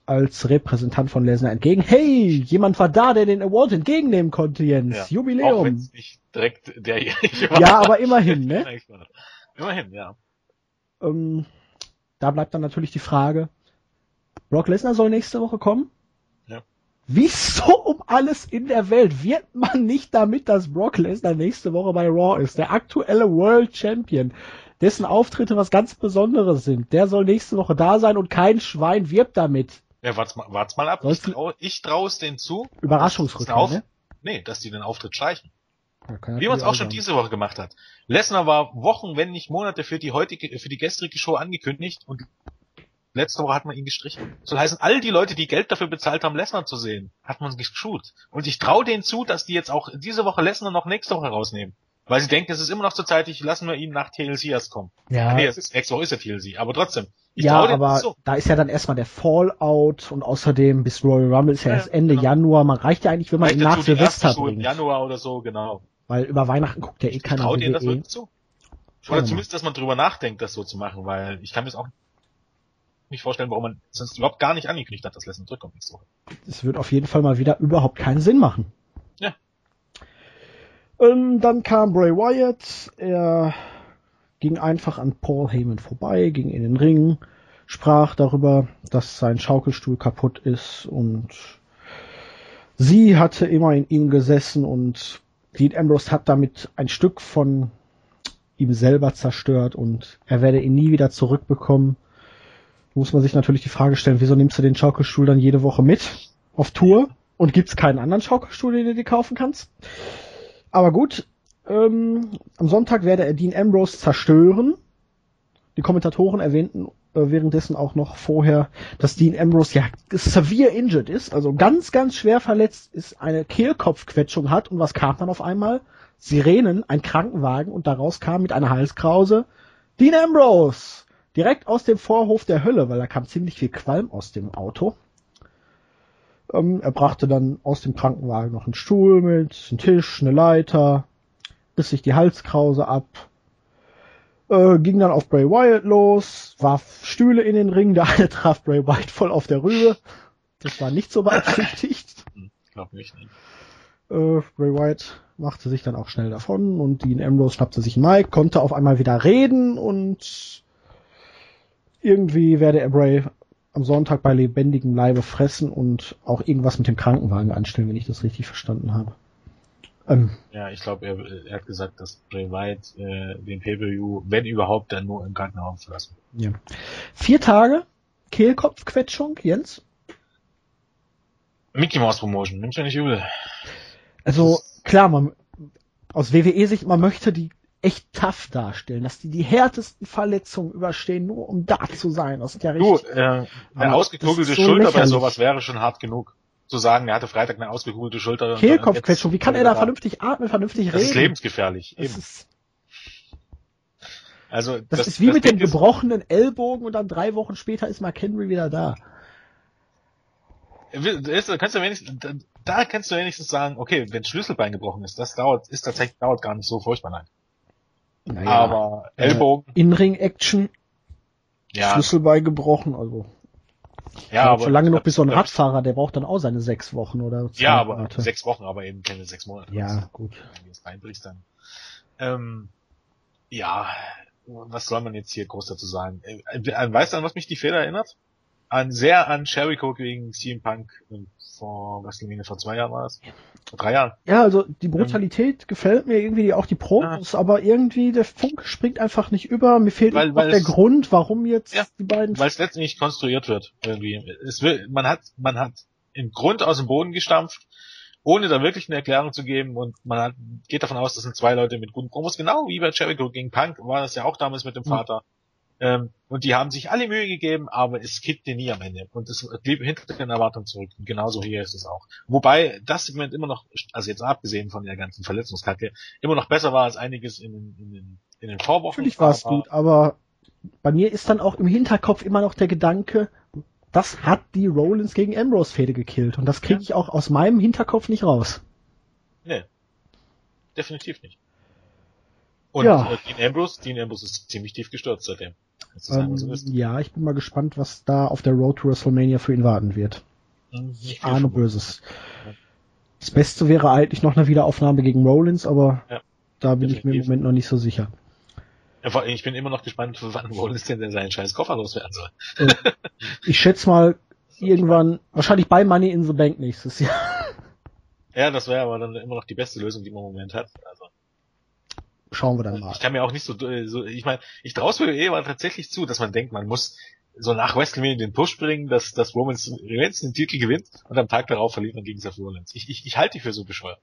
A: als Repräsentant von Lesnar entgegen. Hey, jemand war da, der den Award entgegennehmen konnte, Jens. Ja, Jubiläum. Auch
B: nicht direkt der <laughs>
A: Ja, aber immerhin, ne? <laughs>
B: immerhin, ja.
A: Ähm, da bleibt dann natürlich die Frage, Brock Lesnar soll nächste Woche kommen?
B: Ja.
A: Wieso um alles in der Welt wird man nicht damit, dass Brock Lesnar nächste Woche bei Raw ist? Der aktuelle World Champion, dessen Auftritte was ganz Besonderes sind. Der soll nächste Woche da sein und kein Schwein wirbt damit.
B: Ja, wart's mal, wart's mal ab. ich trau, ich trau es denen zu.
A: Überraschungsrückkehr, ne?
B: Nee, dass die den Auftritt streichen. Wie man es auch schon diese Woche gemacht hat. Lesnar war Wochen, wenn nicht Monate für die heutige, für die gestrige Show angekündigt und letzte Woche hat man ihn gestrichen. Soll heißen, all die Leute, die Geld dafür bezahlt haben, Lesnar zu sehen, hat man geschult. Und ich traue denen zu, dass die jetzt auch diese Woche Lesnar noch nächste Woche rausnehmen. Weil sie denken, es ist immer noch zur Zeit, ich lassen wir ihn nach TLC erst kommen.
A: Ja.
B: Nee, es ist, nächste Woche ist ja TLC, aber trotzdem.
A: ja, aber so. da ist ja dann erstmal der Fallout und außerdem bis Royal Rumble ist ja, ja erst Ende genau. Januar. Man reicht ja eigentlich, wenn man ihn nach Silvester bringt.
B: Januar oder so, genau.
A: Weil über Weihnachten guckt ja eh keiner
B: Traut ihr das wirklich zu? Oder zumindest, dass man drüber nachdenkt, das so zu machen, weil ich kann mir das auch nicht vorstellen, warum man sonst überhaupt gar nicht angekündigt hat, dass Lesnar zurückkommt nächste Woche.
A: Es wird auf jeden Fall mal wieder überhaupt keinen Sinn machen.
B: Ja.
A: Ähm, dann kam Bray Wyatt, er ging einfach an Paul Heyman vorbei, ging in den Ring, sprach darüber, dass sein Schaukelstuhl kaputt ist und sie hatte immer in ihm gesessen und Dean Ambrose hat damit ein Stück von ihm selber zerstört und er werde ihn nie wieder zurückbekommen. Muss man sich natürlich die Frage stellen, wieso nimmst du den Schaukelstuhl dann jede Woche mit auf Tour und gibt's keinen anderen Schaukelstuhl, den du dir kaufen kannst? Aber gut, ähm, am Sonntag werde er Dean Ambrose zerstören. Die Kommentatoren erwähnten äh, währenddessen auch noch vorher, dass Dean Ambrose ja severe injured ist, also ganz, ganz schwer verletzt ist, eine Kehlkopfquetschung hat und was kam dann auf einmal? Sirenen, ein Krankenwagen und daraus kam mit einer Halskrause Dean Ambrose direkt aus dem Vorhof der Hölle, weil da kam ziemlich viel Qualm aus dem Auto. Ähm, er brachte dann aus dem Krankenwagen noch einen Stuhl mit, einen Tisch, eine Leiter, riss sich die Halskrause ab, äh, ging dann auf Bray Wyatt los, warf Stühle in den Ring, der eine traf Bray Wyatt voll auf der Rübe. Das war nicht so beabsichtigt. <laughs>
B: Ich glaube nicht. Ne?
A: Äh, Bray Wyatt machte sich dann auch schnell davon und Dean Ambrose schnappte sich Mike, konnte auf einmal wieder reden und irgendwie werde er Bray am Sonntag bei lebendigem Leibe fressen und auch irgendwas mit dem Krankenwagen anstellen, wenn ich das richtig verstanden habe.
B: Ähm, ja, ich glaube, er, er, hat gesagt, dass Bray Wyatt äh, den Pay-Per-View, wenn überhaupt, dann nur im Krankenhaus verlassen.
A: Ja. Vier Tage Kehlkopfquetschung, Jens?
B: Mickey Mouse Promotion, nimm's ja nicht übel.
A: Also, klar, man, aus WWE-Sicht, man möchte die echt tough darstellen, dass die die härtesten Verletzungen überstehen, nur um da zu sein. Das ist ja richtig.
B: Du, äh, eine ausgekugelte so Schulter lächerlich. bei sowas wäre schon hart genug zu sagen, er hatte Freitag eine ausgekugelte Schulter.
A: Kehlkopfquetschung, wie kann er da vernünftig atmen, vernünftig
B: das
A: reden?
B: Das ist lebensgefährlich.
A: Das eben. Ist,
B: also,
A: das, das ist wie das mit dem gebrochenen Ellbogen und dann drei Wochen später ist Mark Henry wieder da.
B: Da kannst du wenigstens, da kannst du wenigstens sagen, okay, wenn Schlüsselbein gebrochen ist, das dauert, ist tatsächlich, dauert gar nicht so furchtbar lang. Naja, Aber äh, Ellbogen.
A: Äh, In-Ring-Action.
B: Ja.
A: Schlüsselbein gebrochen, also.
B: Ja, aber.
A: Schon lange noch bis so ein Radfahrer, der braucht dann auch seine sechs Wochen oder
B: Ja, aber Monate. sechs Wochen, aber eben keine sechs Monate.
A: Ja, gut.
B: Wenn du es reinbrichst, dann. Ähm, ja, was soll man jetzt hier groß dazu sagen? Äh, äh, weißt du, an was mich die Fehler erinnert? An, sehr an Jericho gegen CM Punk vor, was WrestleMania vor zwei Jahren war? Vor drei Jahren.
A: Ja, also die Brutalität ähm, gefällt mir irgendwie, auch die Promos, ja. aber irgendwie der Funk springt einfach nicht über. Mir fehlt weil, weil der es, Grund, warum jetzt ja, die beiden.
B: Weil es letztendlich konstruiert wird, irgendwie. Es will, man hat, man hat im Grund aus dem Boden gestampft, ohne da wirklich eine Erklärung zu geben und man hat, geht davon aus, das sind zwei Leute mit guten Promos, genau wie bei Jericho gegen Punk war das ja auch damals mit dem mhm. Ähm, und die haben sich alle Mühe gegeben, aber es kippte nie am Ende. Und es blieb hinter den Erwartungen zurück. Und genauso hier ist es auch. Wobei das Segment immer noch, also jetzt abgesehen von der ganzen Verletzungskacke, immer noch besser war als einiges in, den, in, den, in den Vorwochen.
A: Natürlich war es gut, aber bei mir ist dann auch im Hinterkopf immer noch der Gedanke, das hat die Rollins gegen Ambrose Fehde gekillt. Und das kriege ich auch aus meinem Hinterkopf nicht raus.
B: Nee. Definitiv nicht. Und ja. äh, Dean Ambrose, Dean Ambrose ist ziemlich tief gestürzt seitdem.
A: Ähm, so ja, ich bin mal gespannt, was da auf der Road to WrestleMania für ihn warten wird. Ich ahne Böses. Das Beste wäre eigentlich noch eine Wiederaufnahme gegen Rollins, aber ja, da bin definitiv. ich mir im Moment noch nicht so sicher.
B: Ich bin immer noch gespannt, wann Rollins denn seinen scheiß Koffer loswerden soll. <laughs>
A: Ich schätze mal, irgendwann, wahrscheinlich bei Money in the Bank nächstes Jahr.
B: Ja, das wäre aber dann immer noch die beste Lösung, die man im Moment hat. Also.
A: Schauen wir dann mal.
B: Ich kann mir auch nicht so, so ich meine, ich traue es mir eh mal tatsächlich zu, dass man denkt, man muss so nach WrestleMania den Push bringen, dass, dass Romans Reigns den Titel gewinnt und am Tag darauf verliert man gegen Seth Rollins. Ich, ich, ich halte die für so bescheuert.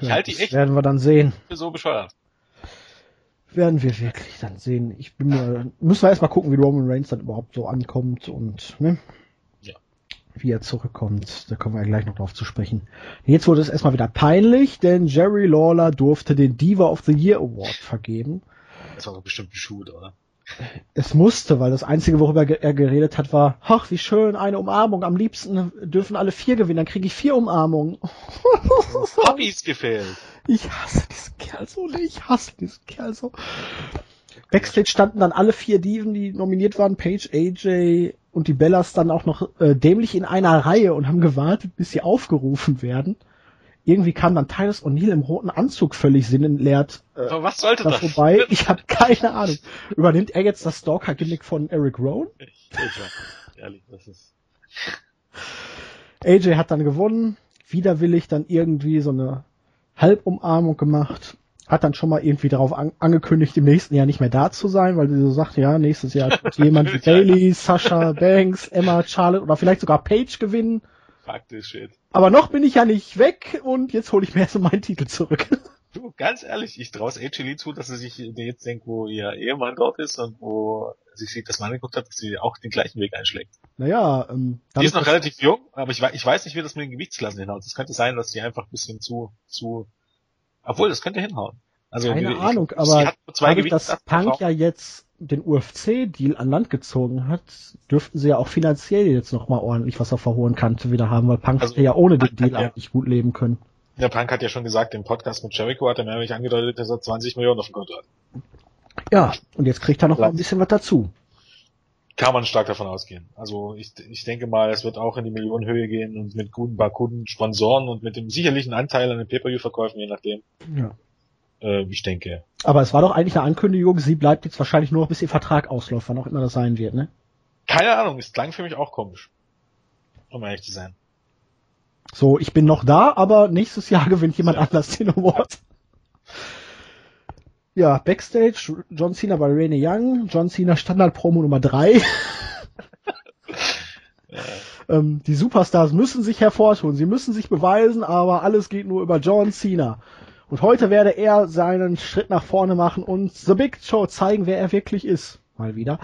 A: Ich ja, halte die echt. Werden wir dann sehen.
B: Für so bescheuert.
A: Werden wir wirklich dann sehen. Ich bin mir, müssen wir erstmal gucken, wie Roman Reigns dann überhaupt so ankommt und, ne? Wie er zurückkommt. Da kommen wir ja gleich noch drauf zu sprechen. Jetzt wurde es erstmal wieder peinlich, denn Jerry Lawler durfte den Diva of the Year Award vergeben.
B: Das war doch bestimmt ein Shoot, oder?
A: Es musste, weil das Einzige, worüber er geredet hat, war, ach, wie schön, eine Umarmung. Am liebsten dürfen alle vier gewinnen, dann kriege ich vier Umarmungen. <laughs>
B: Hobbys gefehlt.
A: Ich hasse diesen Kerl so, ich hasse diesen Kerl so. Backstage standen dann alle vier Diven, die nominiert waren, Paige, AJ und die Bellas dann auch noch äh, dämlich in einer Reihe und haben gewartet, bis sie aufgerufen werden irgendwie kam dann Titus O'Neill im roten Anzug völlig sinnentleert.
B: Äh, was sollte das?
A: Vorbei. Ich habe keine Ahnung. Übernimmt er jetzt das Stalker-Gimmick von Eric Rowan? Ich, ich, ehrlich, das ist... AJ hat dann gewonnen, widerwillig dann irgendwie so eine Halbumarmung gemacht, hat dann schon mal irgendwie darauf an angekündigt, im nächsten Jahr nicht mehr da zu sein, weil sie so sagt, ja, nächstes Jahr <laughs> wird jemand wie Bailey, Sasha, Banks, Emma, Charlotte oder vielleicht sogar Paige gewinnen.
B: Faktisch shit.
A: Aber noch bin ich ja nicht weg und jetzt hole ich mir erst meinen Titel zurück.
B: Du, ganz ehrlich, ich traue es AJ zu, dass sie sich jetzt denkt, wo ihr Ehemann dort ist und wo sie sieht, dass man geguckt hat, dass sie auch den gleichen Weg einschlägt.
A: Naja, ähm,
B: Die ist noch relativ jung, aber ich, ich weiß nicht, wie das mit den Gewichtsklassen hinhaut. Es könnte sein, dass sie einfach ein bisschen zu, zu, obwohl, das könnte hinhauen.
A: Also, Keine ich, Ahnung, aber dadurch, dass Punk ja jetzt den UFC-Deal an Land gezogen hat, dürften sie ja auch finanziell jetzt nochmal ordentlich was auf der hohen Kante wieder haben, weil Punk also, hätte ja ohne den Deal ja, eigentlich gut leben können.
B: Der Punk hat ja schon gesagt, im Podcast mit Jericho hat er nämlich angedeutet, dass er 20 Millionen auf dem Konto hat.
A: Ja, und jetzt kriegt er noch mal ein bisschen was dazu.
B: Kann man stark davon ausgehen. Also ich, ich denke mal, es wird auch in die Millionenhöhe gehen und mit guten paar guten Sponsoren und mit dem sicherlichen Anteil an den Pay-Per-View-Verkäufen, je nachdem. Ja. Äh, ich denke.
A: Aber es war doch eigentlich eine Ankündigung, sie bleibt jetzt wahrscheinlich nur noch bis ihr Vertrag ausläuft, wann auch immer das sein wird, ne?
B: Keine Ahnung, es klang für mich auch komisch. Um ehrlich zu sein.
A: So, ich bin noch da, aber nächstes Jahr <laughs> gewinnt jemand ja. anders den Award. Ja, Backstage, John Cena bei Rene Young, John Cena Standard Promo Nummer 3. ja. ähm, die Superstars müssen sich hervortun, sie müssen sich beweisen, aber alles geht nur über John Cena. Und heute werde er seinen Schritt nach vorne machen und The Big Show zeigen, wer er wirklich ist. Mal wieder.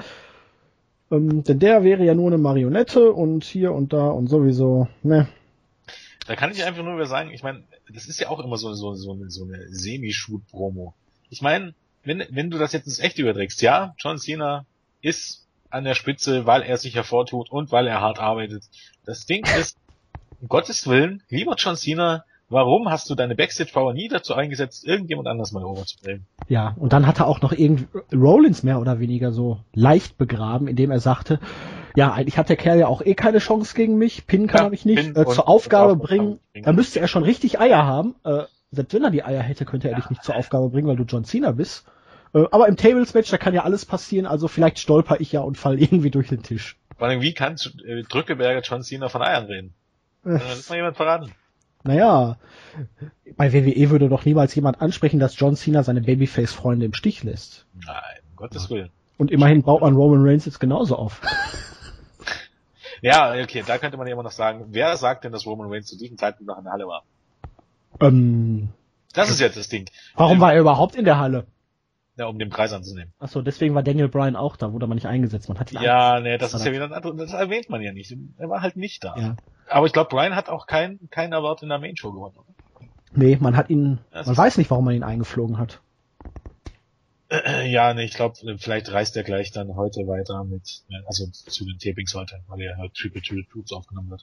A: Ähm, denn der wäre ja nur eine Marionette und hier und da und sowieso, ne.
B: Da kann ich einfach nur wieder sagen, ich meine, das ist ja auch immer so, so, so eine, so eine Semi-Shoot-Promo. Ich meine, wenn, wenn du das jetzt ins Echt überträgst, ja, John Cena ist an der Spitze, weil er sich hervortut und weil er hart arbeitet. Das Ding ist, um Gottes Willen, lieber John Cena, Warum hast du deine Backstage-Power nie dazu eingesetzt, irgendjemand anders mal overzubringen?
A: Ja, und dann hat er auch noch irgendwie Rollins mehr oder weniger so leicht begraben, indem er sagte, ja, eigentlich hat der Kerl ja auch eh keine Chance gegen mich, Pin kann ja, er mich nicht äh, zur Aufgabe bringen. bringen. Da müsste er schon richtig Eier haben. Äh, selbst wenn er die Eier hätte, könnte er dich nicht zur Aufgabe bringen, weil du John Cena bist. Äh, aber im Tables-Match, da kann ja alles passieren, also vielleicht stolper ich ja und fall <laughs> irgendwie durch den Tisch.
B: Vor allem, wie kann äh, Drückeberger John Cena von Eiern reden? Äh, das ist mal jemand verraten.
A: Naja, bei WWE würde doch niemals jemand ansprechen, dass John Cena seine Babyface-Freunde im Stich lässt.
B: Nein, um Gottes Willen.
A: Und immerhin baut man Roman Reigns jetzt genauso auf. <laughs>
B: ja, okay, da könnte man ja immer noch sagen, wer sagt denn, dass Roman Reigns zu diesem Zeitpunkt noch in der Halle war?
A: Ähm,
B: das ist jetzt das Ding.
A: Warum war er überhaupt in der Halle?
B: Ja, um den Preis anzunehmen.
A: Achso, deswegen war Daniel Bryan auch da, wurde aber nicht eingesetzt. Man hat
B: ihn Ja, nee, das ist ja wieder ein anderes, das erwähnt man ja nicht. Er war halt nicht da. Ja. Aber ich glaube, Bryan hat auch keinen kein Award in der Main Show gewonnen.
A: Nee, man hat ihn, das man weiß nicht, warum man ihn eingeflogen hat.
B: Ja, nee, ich glaube, vielleicht reist er gleich dann heute weiter mit, also zu den Tapings heute, weil er halt Triple Triple Troops aufgenommen hat.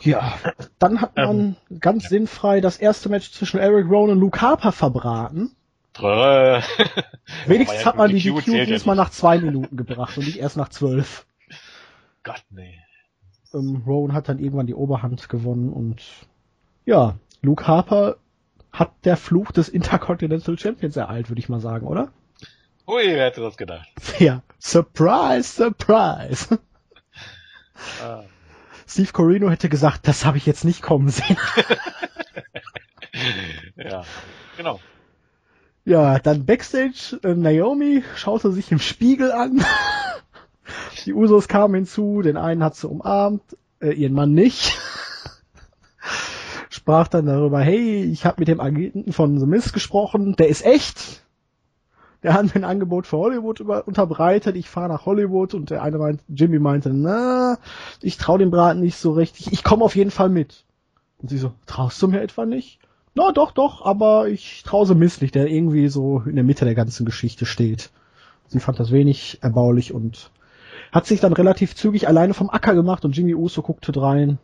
A: Ja, dann hat man ähm, ganz ja. sinnfrei das erste Match zwischen Eric Rowan und Luke Harper verbraten. Wenigstens hat man die DQ dieses Mal nach zwei Minuten gebracht und nicht erst nach zwölf.
B: Gott, nee.
A: Ähm, Rowan hat dann irgendwann die Oberhand gewonnen und ja, Luke Harper hat der Fluch des Intercontinental Champions ereilt, würde ich mal sagen, oder?
B: Ui, wer hätte das gedacht?
A: Ja, surprise, surprise. Ah. Steve Corino hätte gesagt, das habe ich jetzt nicht kommen sehen. <laughs>
B: ja, genau.
A: Ja, dann Backstage, äh, Naomi schaute sich im Spiegel an. <laughs> Die Usos kamen hinzu, den einen hat sie umarmt, äh, ihren Mann nicht. <laughs> Sprach dann darüber, hey, ich habe mit dem Agenten von The Mist gesprochen, der ist echt. <laughs> Der hat mir ein Angebot für Hollywood über, unterbreitet, ich fahre nach Hollywood und der eine meinte, Jimmy meinte, na, ich trau dem Braten nicht so richtig, ich komme auf jeden Fall mit. Und sie so, traust du mir etwa nicht? Na doch, doch, aber ich traue so misslich, der irgendwie so in der Mitte der ganzen Geschichte steht. Sie fand das wenig erbaulich und hat sich dann relativ zügig alleine vom Acker gemacht und Jimmy Uso guckte drein.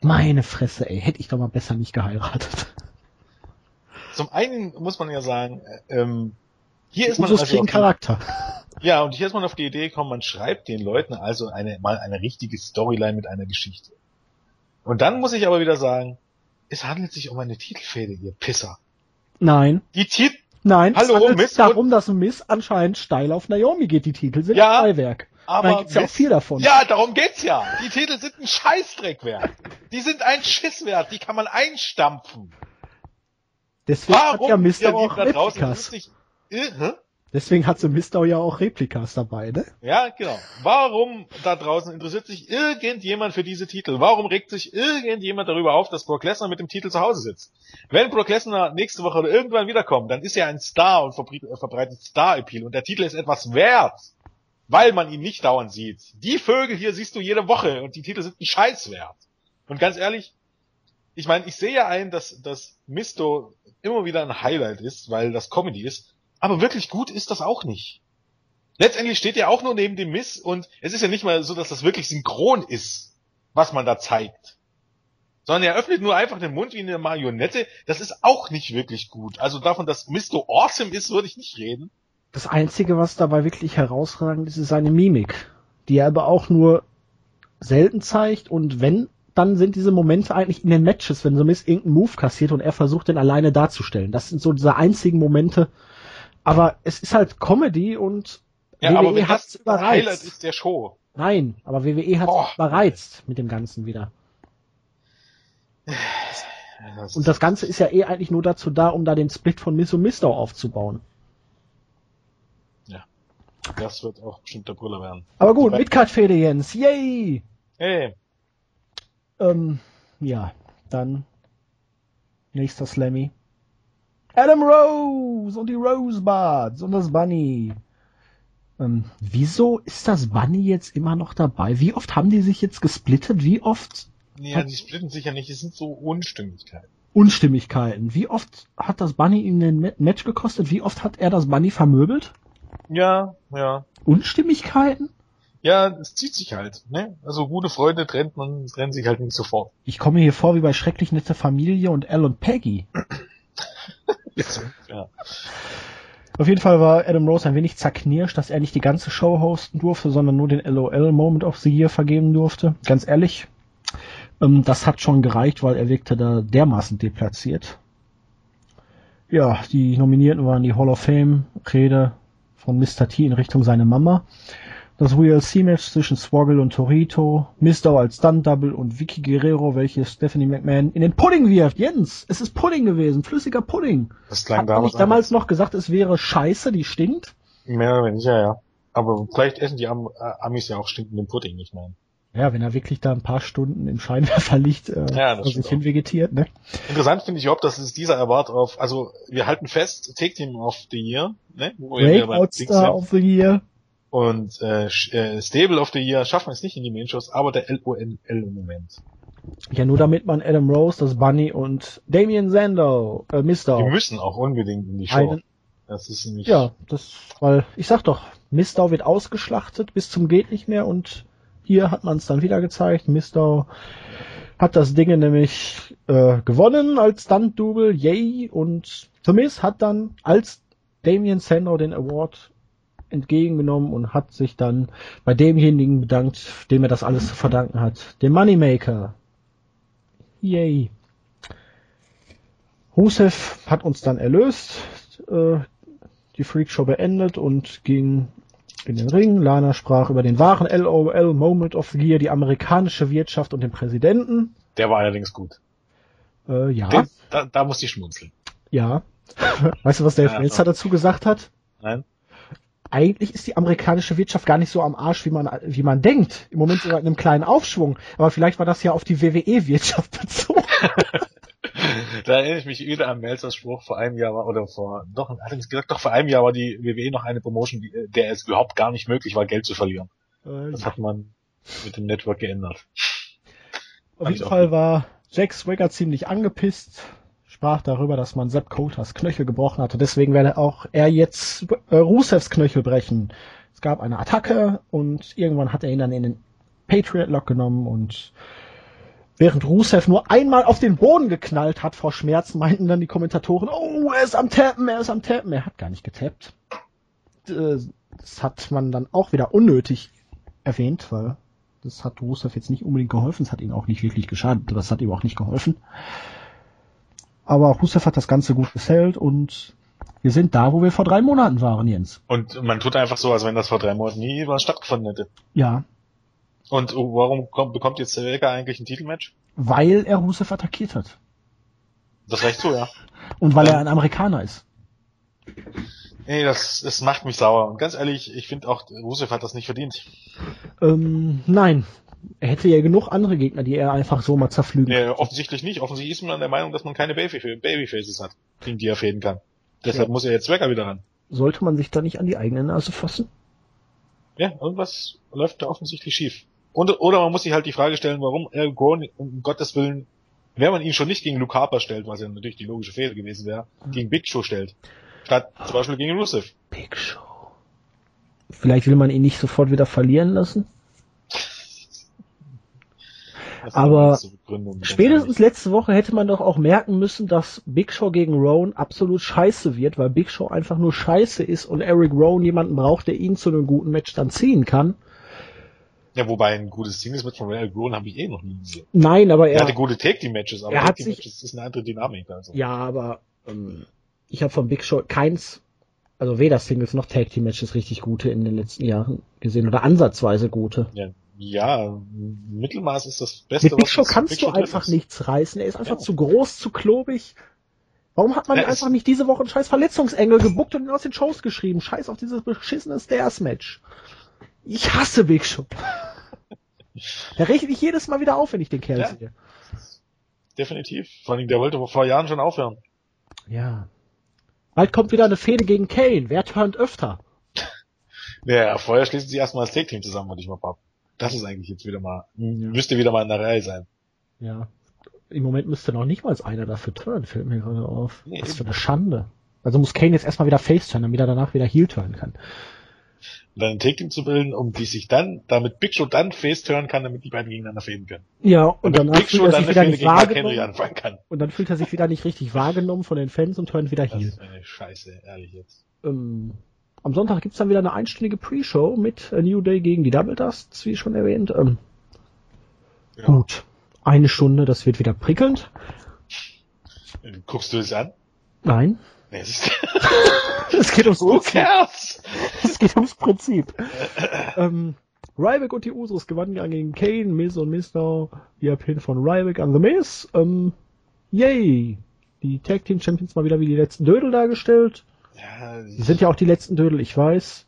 A: Meine Fresse, ey, hätte ich doch mal besser nicht geheiratet.
B: Zum einen muss man ja sagen, äh, ähm, hier ist
A: man also Charakter. <laughs>
B: Ja, und hier ist man auf die Idee gekommen, man schreibt den Leuten also eine, mal eine richtige Storyline mit einer Geschichte. Und dann muss ich aber wieder sagen, es handelt sich um eine Titelfehde, ihr Pisser.
A: Nein.
B: Die Titel.
A: Nein, Hallo, es handelt Miss darum, dass Miss anscheinend steil auf Naomi geht. Die Titel sind
B: ja, Freiwerk.
A: Aber gibt's ja auch viel davon.
B: Ja, darum geht's ja. Die Titel sind ein Scheißdreck wert. Die sind ein Schisswert. Die kann man einstampfen.
A: Deswegen Warum? hat ja Mister auch Replikas. Äh, Deswegen hat so Mistau ja auch Replikas dabei, ne?
B: Ja, genau. Warum da draußen interessiert sich irgendjemand für diese Titel? Warum regt sich irgendjemand darüber auf, dass Brock Lesnar mit dem Titel zu Hause sitzt? Wenn Brock Lesnar nächste Woche oder irgendwann wiederkommt, dann ist er ein Star und verbreitet Star-Appeal und der Titel ist etwas wert, weil man ihn nicht dauernd sieht. Die Vögel hier siehst du jede Woche und die Titel sind ein Scheiß wert. Und ganz ehrlich, ich meine, ich sehe ja ein, dass, dass Misto immer wieder ein Highlight ist, weil das Comedy ist, aber wirklich gut ist das auch nicht. Letztendlich steht er auch nur neben dem Miss und es ist ja nicht mal so, dass das wirklich synchron ist, was man da zeigt. Sondern er öffnet nur einfach den Mund wie eine Marionette. Das ist auch nicht wirklich gut. Also davon, dass Mr. Awesome ist, würde ich nicht reden.
A: Das Einzige, was dabei wirklich herausragend ist, ist seine Mimik, die er aber auch nur selten zeigt und wenn, dann sind diese Momente eigentlich in den Matches, wenn so Miss irgendeinen Move kassiert und er versucht, den alleine darzustellen. Das sind so diese einzigen Momente, aber es ist halt Comedy und
B: ja, WWE hat es überreizt. Highlight ist der Show.
A: Nein, aber WWE hat es überreizt mit dem Ganzen wieder. Das und das Ganze ist ja eh eigentlich nur dazu da, um da den Split von Miss und Mister aufzubauen.
B: Ja. Das wird auch bestimmt der Brüller werden.
A: Aber gut, Midcard-Fehde, Jens. Yay!
B: Hey.
A: Ähm, ja, dann nächster Slammy. Adam Rose und die Rosebuds und das Bunny. Ähm, wieso ist das Bunny jetzt immer noch dabei? Wie oft haben die sich jetzt gesplittet? Wie oft?
B: Ja, die splitten sich ja nicht. Es sind so Unstimmigkeiten.
A: Unstimmigkeiten. Wie oft hat das Bunny ihm ein Match gekostet? Wie oft hat er das Bunny vermöbelt?
B: Ja, ja.
A: Unstimmigkeiten?
B: Ja, es zieht sich halt, ne? Also gute Freunde trennt man, trennen sich halt nicht sofort.
A: Ich komme hier vor wie bei Schrecklich nette Familie und Al und Peggy. <laughs> ja. Auf jeden Fall war Adam Rose ein wenig zerknirscht, dass er nicht die ganze Show hosten durfte, sondern nur den LOL Moment of the Year vergeben durfte. Ganz ehrlich, ähm, das hat schon gereicht, weil er wirkte da dermaßen deplatziert. Ja, die Nominierten waren die Hall of Fame Rede von Mr. T in Richtung seine Mama das WLC-Match zwischen Swoggle und Torito, Mister als Stunt-Double und Vicky Guerrero, welche Stephanie McMahon in den Pudding wirft. Jens, es ist Pudding gewesen, flüssiger Pudding.
B: Das klang
A: Hat damals, damals noch gesagt, es wäre Scheiße, die stinkt?
B: Mehr oder weniger, ja. Aber vielleicht essen die Am äh, Amis ja auch stinkenden Pudding, ich meine.
A: Ja, wenn er wirklich da ein paar Stunden im Scheinwerferlicht äh, ja, sich hinvegetiert, ne?
B: Interessant finde ich auch, dass es dieser Award auf, also wir halten fest, Take Team of the Year, ne?
A: Breakout Star of the Year.
B: Und äh, äh, Stable of the Year schaffen es nicht in die Main-Shows, aber der LONL im Moment.
A: Ja, nur damit man Adam Rose, das Bunny und Damien Sandow, äh, Mister.
B: Die müssen auch unbedingt in die Show. Einen
A: Das ist nicht. Ja, das, weil ich sag doch, Mistau wird ausgeschlachtet bis zum geht nicht mehr und hier hat man es dann wieder gezeigt. Mistau hat das Ding nämlich äh, gewonnen als Stunt-Double, yay! Und The Miz hat dann als Damien Sandow den Award entgegengenommen und hat sich dann bei demjenigen bedankt, dem er das alles zu verdanken hat. Dem Moneymaker. Yay. Rusev hat uns dann erlöst, äh, die Freakshow beendet und ging in den Ring. Lana sprach über den wahren LOL Moment of the Year, die amerikanische Wirtschaft und den Präsidenten.
B: Der war allerdings gut.
A: Äh, ja.
B: Den, da, da musste ich schmunzeln.
A: Ja. <laughs> weißt du, was der ja, Meltzer dazu gesagt hat?
B: Nein.
A: Eigentlich ist die amerikanische Wirtschaft gar nicht so am Arsch, wie man, wie man denkt. Im Moment sogar in einem kleinen Aufschwung. Aber vielleicht war das ja auf die WWE-Wirtschaft <laughs> bezogen.
B: da erinnere ich mich wieder an Melzers Spruch vor einem Jahr war, oder vor, doch, hat er gesagt, doch vor einem Jahr war die WWE noch eine Promotion, die, der es überhaupt gar nicht möglich war, Geld zu verlieren. Äh, das ja. hat man mit dem Network geändert.
A: Auf jeden Fall war Jack Swagger ziemlich angepisst, sprach darüber, dass man Sepp Coulters Knöchel gebrochen hatte. Deswegen werde auch er jetzt äh, Rusevs Knöchel brechen. Es gab eine Attacke und irgendwann hat er ihn dann in den Patriot Lock genommen und während Rusev nur einmal auf den Boden geknallt hat vor Schmerz, meinten dann die Kommentatoren, oh, er ist am Tappen, er ist am Tappen. Er hat gar nicht getappt. Äh, das hat man dann auch wieder unnötig erwähnt, weil das hat Rusev jetzt nicht unbedingt geholfen, es hat ihn auch nicht wirklich geschadet, das hat ihm auch nicht geholfen. Aber Rusev hat das Ganze gut gesellt und wir sind da, wo wir vor drei Monaten waren, Jens.
B: Und man tut einfach so, als wenn das vor drei Monaten nie was stattgefunden hätte.
A: Ja.
B: Und warum kommt, bekommt jetzt Zelka eigentlich ein Titelmatch?
A: Weil er Rusev attackiert hat.
B: Das reicht so, ja. <laughs>
A: Und weil ähm, er ein Amerikaner ist.
B: Nee, das, das macht mich sauer. Und ganz ehrlich, ich finde auch, Rusev hat das nicht verdient.
A: Ähm, nein. Er hätte ja genug andere Gegner, die er einfach so mal zerflügen
B: Nee, offensichtlich nicht. Offensichtlich ist man der Meinung, dass man keine Babyfaces hat, gegen die er fäden kann. Deshalb ja. muss er jetzt Wecker wieder ran.
A: Sollte man sich da nicht an die eigene Nase fassen?
B: Ja, irgendwas läuft da offensichtlich schief. Und, oder man muss sich halt die Frage stellen, warum Eric Rowan, um Gottes Willen, wenn man ihn schon nicht gegen Luke Harper stellt, was ja natürlich die logische Fehler gewesen wäre, mhm. gegen Big Show stellt. Statt zum Beispiel gegen Rusev.
A: Big Show. Vielleicht will man ihn nicht sofort wieder verlieren lassen? Aber spätestens letzte Woche hätte man doch auch merken müssen, dass Big Show gegen Rowan absolut scheiße wird, weil Big Show einfach nur scheiße ist und Eric Rowan jemanden braucht, der ihn zu einem guten Match dann ziehen kann.
B: Ja, wobei ein gutes Singles-Match von Eric Rowan habe ich eh noch nie gesehen.
A: Nein, aber er,
B: er hatte gute Take-Team-Matches, aber
A: Take-Team-Matches
B: ist eine andere Dynamik. Also.
A: Ja, aber ähm, ich habe von Big Show keins, also weder Singles noch Tag Team Matches richtig gute in den letzten Jahren gesehen oder ansatzweise gute.
B: Ja, ja Mittelmaß ist das Beste.
A: Mit Big Show kannst Big du einfach ist. nichts reißen. Er ist einfach ja. zu groß, zu klobig. Warum hat man ja, einfach nicht diese Woche einen scheiß Verletzungsengel gebuckt und ihn aus den Shows geschrieben? Scheiß auf dieses beschissene Stairs-Match. Ich hasse Big Show. Der rechnet mich jedes Mal wieder auf, wenn ich den Kerl ja. sehe.
B: Definitiv. Vor allem, der wollte vor Jahren schon aufhören.
A: Ja. Bald kommt wieder eine Fehde gegen Kane. Wer turnt öfter? <laughs>
B: Ja, vorher schließen sie erstmal das Take-Team zusammen, würde ich mal pappen. Das ist eigentlich jetzt wieder mal, müsste wieder mal in der Reihe sein.
A: Ja. Im Moment müsste noch nicht mal einer dafür turnen, fällt mir gerade auf. Nee, Was für eine Schande. Also muss Kane jetzt erstmal wieder Face-turnen, damit er danach wieder Heel-turnen kann
B: dann ein Take-Team zu bilden, um die sich dann, damit Big Show dann face turn kann, damit die beiden gegeneinander fäden können.
A: Ja, und dann Big Show dann wieder nicht wahrgenommen. kann. Und dann fühlt er sich wieder nicht richtig wahrgenommen von den Fans und turnt wieder
B: das Ist eine Scheiße, ehrlich jetzt.
A: Ähm, am Sonntag gibt's dann wieder eine einstündige Pre-Show mit A New Day gegen die Double Dusts, wie schon erwähnt. Ähm, ja. Gut. Eine Stunde, das wird wieder prickelnd.
B: Guckst du es an?
A: Nein. <laughs> Es geht ums Prinzip. Es geht ums Prinzip. ähm, Ryback und die Usos gewannen gegen Kane, Miz und Mizdow via Pin von Ryback an The Miz. Ähm, yay! Die Tag Team Champions mal wieder wie die letzten Dödel dargestellt. Ja, die sind ja auch die letzten Dödel, ich weiß.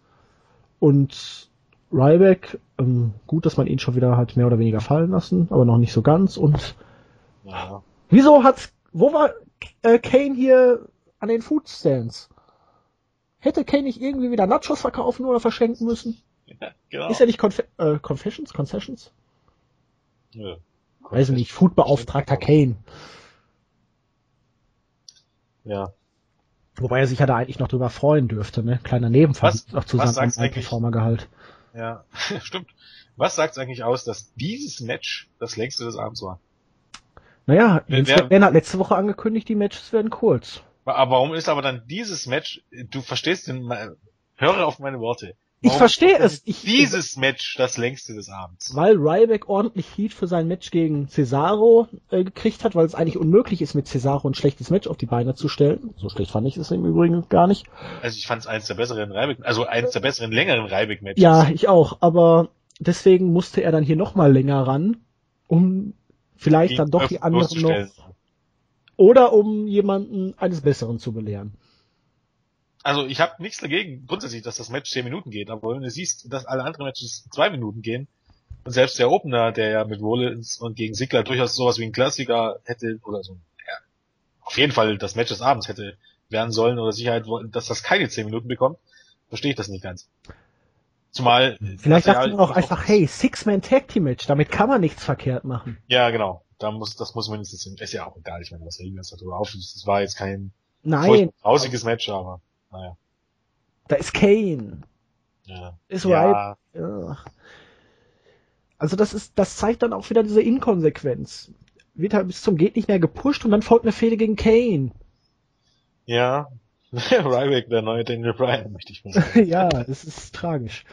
A: Und Ryback, ähm, gut, dass man ihn schon wieder hat mehr oder weniger fallen lassen, aber noch nicht so ganz. Und ja. wieso hat's, wo war äh, Kane hier an den Foodstands? Hätte Kane nicht irgendwie wieder Nachos verkaufen oder verschenken müssen? Ja, genau. Ist er nicht Conf äh, Confessions? Concessions? Ja. Weiß nicht, Foodbeauftragter Kane.
B: Ja.
A: Wobei er sich ja da eigentlich noch drüber freuen dürfte, ne? Kleiner Nebenverdienst
B: noch
A: zu seinem Performer-Gehalt.
B: Ja, <laughs> stimmt. Was sagt's eigentlich aus, dass dieses Match das längste des Abends war?
A: Naja, Vince McMahon hat letzte Woche angekündigt, die Matches werden kurz.
B: Aber warum ist aber dann dieses Match, du verstehst den, höre auf meine Worte.
A: Ich verstehe es.
B: Ich, dieses Match das längste des Abends.
A: Weil Ryback ordentlich Heat für sein Match gegen Cesaro äh, gekriegt hat, weil es eigentlich unmöglich ist, mit Cesaro ein schlechtes Match auf die Beine zu stellen. So schlecht fand ich es im Übrigen gar nicht.
B: Also ich fand es eins der besseren Ryback, also eins der besseren längeren Ryback-Matches.
A: Ja, ich auch. Aber deswegen musste er dann hier nochmal länger ran, um vielleicht dann doch die anderen noch oder um jemanden eines Besseren zu belehren.
B: Also ich habe nichts dagegen, grundsätzlich, dass das Match zehn Minuten geht, aber wenn du siehst, dass alle anderen Matches zwei Minuten gehen, und selbst der Opener, der ja mit Rollins und gegen Sigler durchaus sowas wie ein Klassiker hätte, oder so, ja, auf jeden Fall das Match des Abends hätte werden sollen, oder Sicherheit, dass das keine zehn Minuten bekommt, verstehe ich das nicht ganz. Zumal.
A: Vielleicht dachte man auch einfach, hey, Six-Man Tag Team Match, damit kann man nichts verkehrt machen.
B: Ja, genau. Da muss, das muss mindestens, ist ja auch egal, ich meine, was regen wir uns darüber auf. Das war jetzt kein
A: Nein.
B: grausiges Match, aber, naja.
A: Da ist Kane.
B: Ja.
A: Ist ja. Ja. Also das ist, das zeigt dann auch wieder diese Inkonsequenz. Wird halt bis zum geht nicht mehr gepusht und dann folgt eine Fehde gegen Kane.
B: Ja, <laughs> Ryback, der neue Daniel Bryan, möchte ich <laughs> mal sagen.
A: ja, es ist tragisch.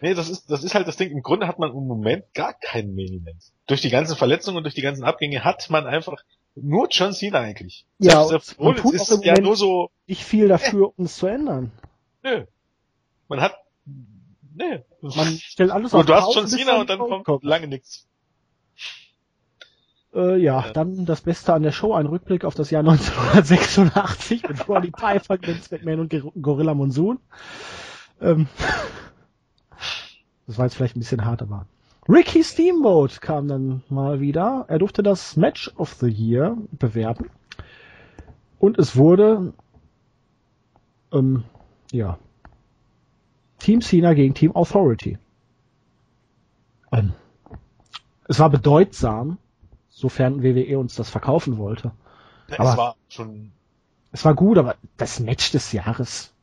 B: Nee, das ist, das ist halt das Ding. Im Grunde hat man im Moment gar keinen Main Event. Durch die ganzen Verletzungen und durch die ganzen Abgänge hat man einfach nur John Cena eigentlich.
A: Ja, Selbst
B: man tut ist ja nur so.
A: Nicht viel dafür, äh, um es zu ändern.
B: Nö. Man hat, nee.
A: Man stellt alles
B: auf Du hast John Cena und dann kommt, kommt lange nichts.
A: Äh, ja, ja, dann das Beste an der Show, ein Rückblick auf das Jahr 1986 mit Roddy Piper, Vince McMahon und Gorilla Monsoon. Ähm, <laughs> das war jetzt vielleicht ein bisschen hart, aber Ricky Steamboat kam dann mal wieder. Er durfte das Match of the Year bewerben. Und es wurde, ähm, ja, Team Cena gegen Team Authority. Ähm, es war bedeutsam, sofern WWE uns das verkaufen wollte.
B: Ja, aber es war schon.
A: Es war gut, aber das Match des Jahres.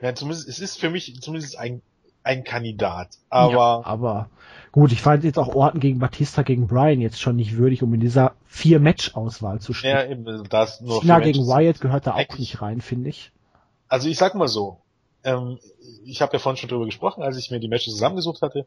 B: Ja, zumindest, es ist für mich zumindest ein, ein Kandidat. Aber. Ja,
A: aber gut, ich fand jetzt auch Orton gegen Batista gegen Brian jetzt schon nicht würdig, um in dieser vier Match-Auswahl zu stehen. Ja,
B: eben, das nur
A: Cena gegen Wyatt gehört da auch nicht rein, finde ich.
B: Also ich sag mal so, ähm, ich habe ja vorhin schon drüber gesprochen, als ich mir die Matches zusammengesucht hatte.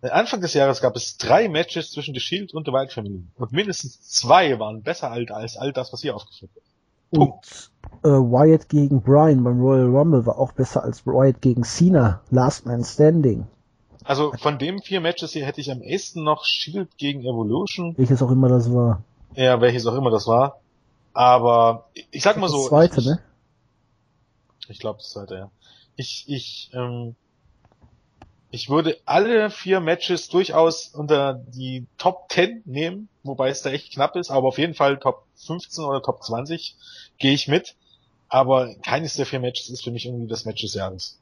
B: Anfang des Jahres gab es drei Matches zwischen The Shield und The Wild Family. Und mindestens zwei waren besser als all das, was hier aufgeführt wird.
A: Und äh, Wyatt gegen Bryan beim Royal Rumble war auch besser als Wyatt gegen Cena, Last Man Standing.
B: Also von den vier Matches hier hätte ich am ehesten noch Shield gegen Evolution.
A: Welches auch immer das war.
B: Ja, welches auch immer das war. Aber ich sag mal so.
A: Das zweite,
B: ich,
A: ne?
B: Ich glaube das zweite, ja. Ich, ich, ähm, ich würde alle vier Matches durchaus unter die Top 10 nehmen, wobei es da echt knapp ist, aber auf jeden Fall Top 15 oder Top 20 gehe ich mit. Aber keines der vier Matches ist für mich irgendwie das Match des Jahres.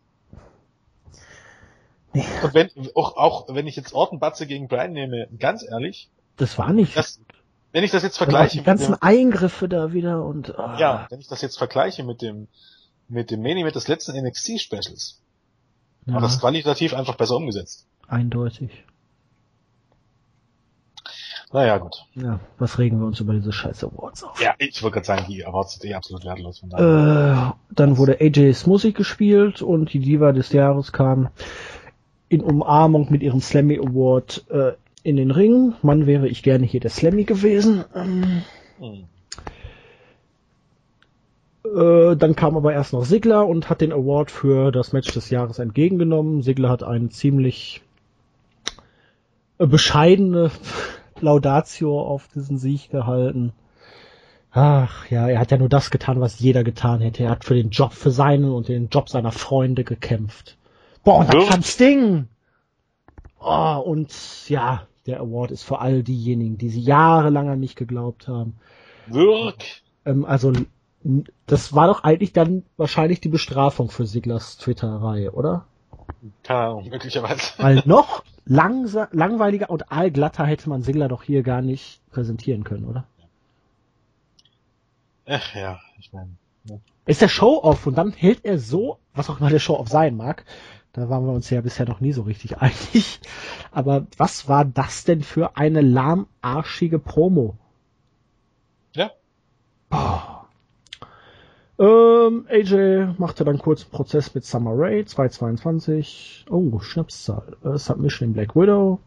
B: Und wenn, auch, auch wenn ich jetzt Orton Batze gegen Brian nehme, ganz ehrlich.
A: Das war nicht.
B: Das, wenn ich das jetzt vergleiche.
A: Die ganzen dem, Eingriffe da wieder und.
B: Oh. Ja, wenn ich das jetzt vergleiche mit dem, mit dem Mini, mit des letzten NXT Specials. Ja. War das qualitativ einfach besser umgesetzt.
A: Eindeutig.
B: Naja, gut.
A: Ja, was regen wir uns über diese scheiß Awards auf?
B: Ja, ich wollte gerade sagen, die Awards sind eh absolut wertlos. Von
A: daher. Äh, dann wurde AJ's Musik gespielt und die Diva des Jahres kam in Umarmung mit ihrem Slammy Award äh, in den Ring. Mann, wäre ich gerne hier der Slammy gewesen. Ähm, hm. Äh, dann kam aber erst noch Sigler und hat den Award für das Match des Jahres entgegengenommen. Sigler hat eine ziemlich äh, bescheidene <laughs> Laudatio auf diesen Sieg gehalten. Ach ja, er hat ja nur das getan, was jeder getan hätte. Er hat für den Job, für seinen und den Job seiner Freunde gekämpft. Boah, und dann kam Sting. Oh, und ja, der Award ist für all diejenigen, die sie jahrelang an mich geglaubt haben.
B: Wirk.
A: Ähm, also, das war doch eigentlich dann wahrscheinlich die Bestrafung für Siglers Twitter-Reihe, oder?
B: Keine Ahnung, möglicherweise.
A: Weil noch langweiliger und allglatter hätte man Sigler doch hier gar nicht präsentieren können, oder?
B: Ach ja, ich meine.
A: Ist der Show-Off und dann hält er so, was auch immer der Show-Off sein mag, da waren wir uns ja bisher noch nie so richtig <laughs> einig. Aber was war das denn für eine lahmarschige Promo?
B: Ja.
A: Boah. Ähm, AJ machte dann kurz Prozess mit Summer Rae, 222. Oh, Schnapszahl. Äh, Submission in Black Widow.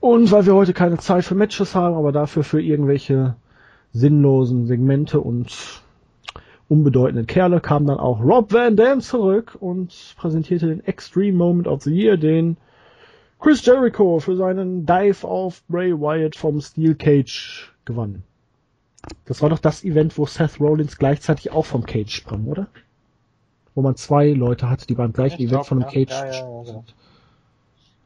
A: Und weil wir heute keine Zeit für Matches haben, aber dafür für irgendwelche sinnlosen Segmente und unbedeutenden Kerle, kam dann auch Rob Van Dam zurück und präsentierte den Extreme Moment of the Year, den Chris Jericho für seinen Dive auf Bray Wyatt vom Steel Cage gewann. Das war doch das Event, wo Seth Rollins gleichzeitig auch vom Cage sprang, oder? Wo man zwei Leute hatte, die beim gleichen ich Event glaub, von einem Cage ja, ja, ja, genau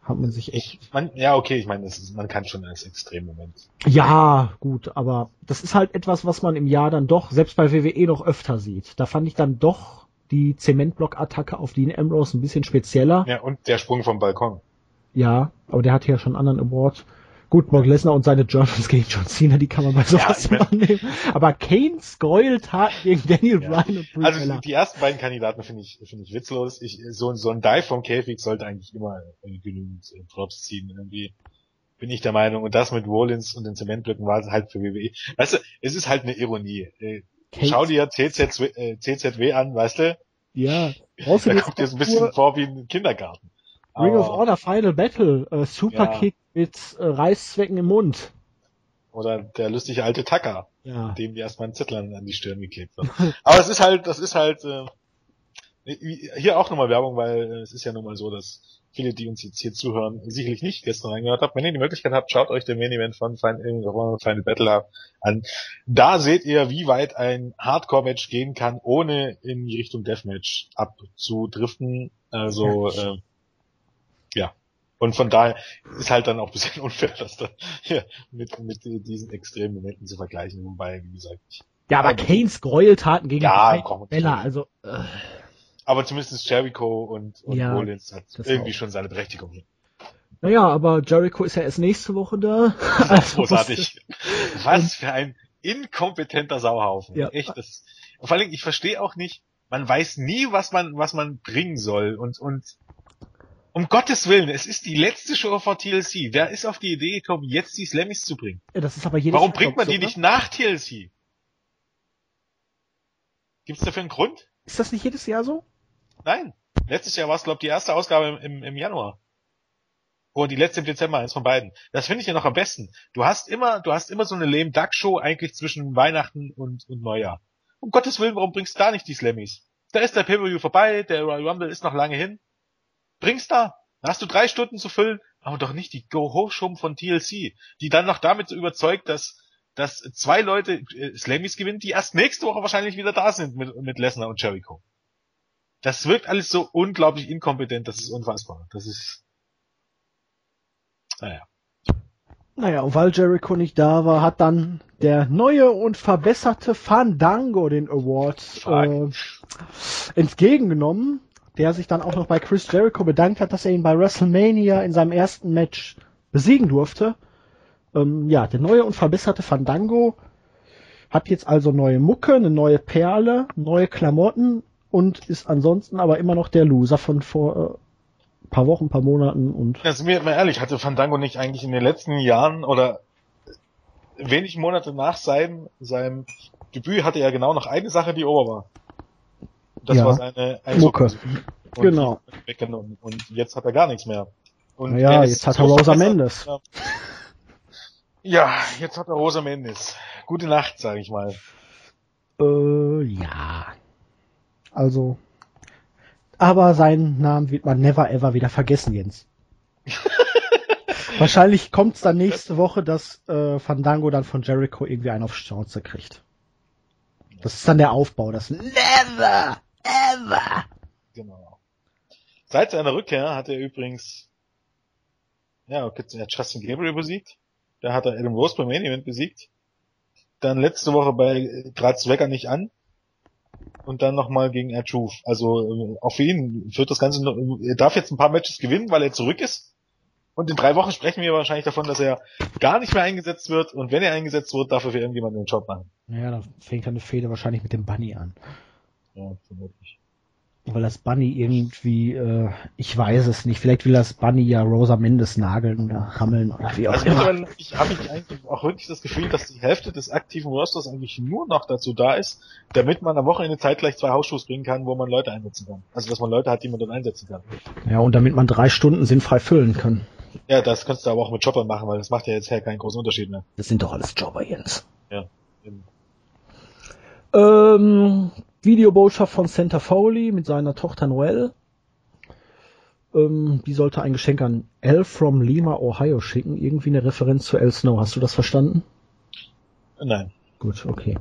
A: hat man sich echt.
B: Ich, man, ja, okay, ich meine, man kann schon als Extremmoment.
A: Ja, gut, aber das ist halt etwas, was man im Jahr dann doch, selbst bei WWE noch öfter sieht. Da fand ich dann doch die Zementblock-Attacke auf Dean Ambrose ein bisschen spezieller.
B: Ja, und der Sprung vom Balkon.
A: Ja, aber der hatte ja schon einen anderen Award. Gut, Brock Lesnar und seine Germans gegen John Cena, die kann man bei sowas ja, immer nehmen. Aber Kane's Gräueltat gegen Daniel ja. Bryan und
B: Brie Also die ersten beiden Kandidaten finde ich, finde ich witzlos. Ich, so, so ein Dive vom Käfig sollte eigentlich immer äh, genügend äh, Props ziehen, irgendwie. Bin ich der Meinung. Und das mit Rollins und den Zementblöcken war es halt für WWE. Weißt du, es ist halt eine Ironie. Äh, schau dir CZW, äh, CZW an, weißt du?
A: Ja. <laughs>
B: Da kommt jetzt ein bisschen vor wie ein Kindergarten.
A: Ring of Honor Final Battle, äh, Superkick ja. mit äh, Reißzwecken im Mund.
B: Oder der lustige alte Tacker,
A: ja.
B: dem die erstmal einen Zettel an, an die Stirn geklebt wird. <laughs> Aber es ist halt, das ist halt, äh, hier auch nochmal Werbung, weil äh, es ist ja nun mal so, dass viele, die uns jetzt hier zuhören, sicherlich nicht gestern reingehört haben. Wenn ihr die Möglichkeit habt, schaut euch den Main Event von Final, Final Battle an. Da seht ihr, wie weit ein Hardcore-Match gehen kann, ohne in die Richtung Deathmatch abzudriften. Also, äh, ja. Und von daher ist halt dann auch ein bisschen <laughs> unfair, das da ja, mit, mit diesen extremen Momenten zu vergleichen, wobei, wie gesagt, ich,
A: Ja, aber Kanes Gräueltaten gegen
B: ja, komm,
A: Bella, also. Äh.
B: Aber zumindest Jericho und, und ja, Rollins hat irgendwie auch. schon seine Berechtigung.
A: Naja, aber Jericho ist ja erst nächste Woche da. <laughs> <laughs>
B: Also großartig. Was für ein inkompetenter Sauhaufen. Ja. Echt, das, vor allen Dingen, ich verstehe auch nicht, man weiß nie, was man, was man bringen soll und, und um Gottes Willen, es ist die letzte Show vor TLC. Wer ist auf die Idee gekommen, jetzt die Slammys zu bringen?
A: Das ist aber jedes
B: Warum bringt man die so, nicht nach TLC? Gibt's dafür einen Grund?
A: Ist das nicht jedes Jahr so?
B: Nein. Letztes Jahr war es, glaube ich, die erste Ausgabe im, im Januar. Oder die letzte im Dezember, eins von beiden. Das finde ich ja noch am besten. Du hast immer, du hast immer so eine lame Duck Show eigentlich zwischen Weihnachten und, und Neujahr. Um Gottes Willen, warum bringst du da nicht die Slammys? Da ist der Pay-Per-View vorbei, der Royal Rumble ist noch lange hin. Bring's da. Dann hast du drei Stunden zu füllen, aber doch nicht die Go-Ho-Show von TLC, die dann noch damit überzeugt, dass, dass zwei Leute äh, Slammys gewinnen, die erst nächste Woche wahrscheinlich wieder da sind mit, mit Lesnar und Jericho. Das wirkt alles so unglaublich inkompetent, das ist unfassbar. Das ist, naja.
A: Naja, und weil Jericho nicht da war, hat dann der neue und verbesserte Fandango den Award äh, entgegengenommen der sich dann auch noch bei Chris Jericho bedankt hat, dass er ihn bei WrestleMania in seinem ersten Match besiegen durfte. Ähm, ja, der neue und verbesserte Fandango hat jetzt also neue Mucke, eine neue Perle, neue Klamotten und ist ansonsten aber immer noch der Loser von vor äh, paar Wochen, paar Monaten und.
B: Ja, sind wir mal ehrlich, hatte Fandango nicht eigentlich in den letzten Jahren oder wenig Monate nach seinem, seinem Debüt hatte er genau noch eine Sache, die ober war. Das ja. war seine
A: Mucke. Genau.
B: Und, und jetzt hat er gar nichts mehr.
A: Und ja, jetzt hat er Rosa Mendes. <laughs>
B: Ja, jetzt hat er Rosa Mendes. Gute Nacht, sage ich mal.
A: Äh, ja. Also. Aber seinen Namen wird man never ever wieder vergessen, Jens. <laughs> Wahrscheinlich kommt's dann nächste Woche, dass äh, Fandango dann von Jericho irgendwie einen auf Schnauze kriegt. Das ist dann der Aufbau, das Never! Ever.
B: Genau. Seit seiner Rückkehr hat er übrigens, ja, okay, er hat Justin Gabriel besiegt. Da hat er Adam Rose beim Main Event besiegt. Dann letzte Woche bei Graz Wecker nicht an. Und dann nochmal gegen Ertruf. Also, auch für ihn führt das Ganze noch, er darf jetzt ein paar Matches gewinnen, weil er zurück ist. Und in drei Wochen sprechen wir wahrscheinlich davon, dass er gar nicht mehr eingesetzt wird. Und wenn er eingesetzt wird, darf er für irgendjemanden den Job machen.
A: Ja, da fängt eine Fehde wahrscheinlich mit dem Bunny an.
B: Ja, vermutlich
A: weil das Bunny irgendwie, äh, ich weiß es nicht, vielleicht will das Bunny ja Rosa Mendes nageln oder hammeln oder wie auch also immer.
B: Ich habe ich eigentlich auch wirklich das Gefühl, dass die Hälfte des aktiven Rosters eigentlich nur noch dazu da ist, damit man am Wochenende zeitgleich zwei Hausschuss bringen kann, wo man Leute einsetzen kann. Also dass man Leute hat, die man dann einsetzen kann.
A: Ja, und damit man drei Stunden sinnfrei füllen kann.
B: Ja, das kannst du aber auch mit Jobbern machen, weil das macht ja jetzt her keinen großen Unterschied mehr.
A: Das sind doch alles Jobber, Jens.
B: Ja, eben.
A: Ähm, Videobotschaft von Santa Foley mit seiner Tochter Noelle. Ähm, die sollte ein Geschenk an L from Lima, Ohio schicken. Irgendwie eine Referenz zu L Snow. Hast du das verstanden?
B: Nein.
A: Gut, okay.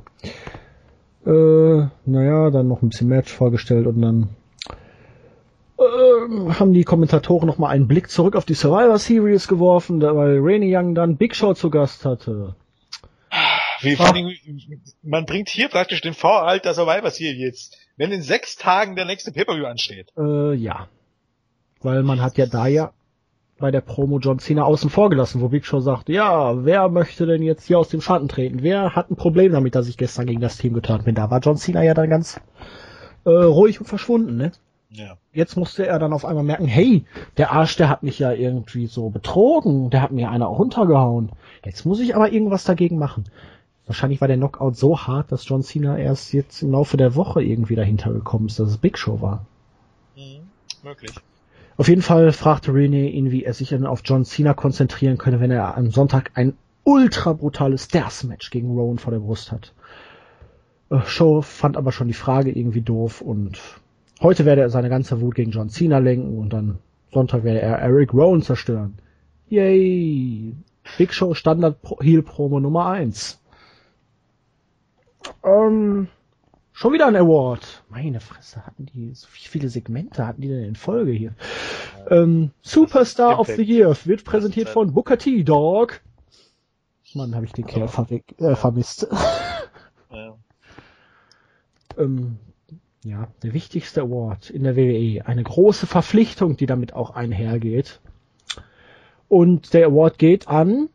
A: Äh, naja, dann noch ein bisschen Match vorgestellt und dann äh, haben die Kommentatoren noch mal einen Blick zurück auf die Survivor Series geworfen, weil Rainy Young dann Big Show zu Gast hatte.
B: Wie, vor allem, man bringt hier praktisch den Vorhalt der Survivor Series, wenn in sechs Tagen der nächste Pay-Per-View ansteht.
A: Äh, ja. Weil man hat ja da ja bei der Promo John Cena außen vor gelassen, wo Big Show sagt, ja, wer möchte denn jetzt hier aus dem Schatten treten? Wer hat ein Problem damit, dass ich gestern gegen das Team getan bin? Da war John Cena ja dann ganz äh, ruhig und verschwunden, ne?
B: Ja.
A: Jetzt musste er dann auf einmal merken, hey, der Arsch, der hat mich ja irgendwie so betrogen, der hat mir einer runtergehauen. Jetzt muss ich aber irgendwas dagegen machen. Wahrscheinlich war der Knockout so hart, dass John Cena erst jetzt im Laufe der Woche irgendwie dahinter gekommen ist, dass es Big Show war.
B: Mhm, möglich.
A: Auf jeden Fall fragte René ihn, wie er sich dann auf John Cena konzentrieren könne, wenn er am Sonntag ein ultra brutales Stairs-Match gegen Rowan vor der Brust hat. Äh, Show fand aber schon die Frage irgendwie doof und heute werde er seine ganze Wut gegen John Cena lenken und dann Sonntag werde er Eric Rowan zerstören. Yay! Big Show Standard Heel Promo Nummer 1. Ähm, schon wieder ein Award. Meine Fresse, hatten die, so viele Segmente hatten die denn in Folge hier? Ähm, Superstar of the Year wird präsentiert von Booker T, Dog. Mann, habe ich den Kerl äh, vermisst. <laughs> Ja. ähm, ja, der wichtigste Award in der WWE. Eine große Verpflichtung, die damit auch einhergeht. Und der Award geht an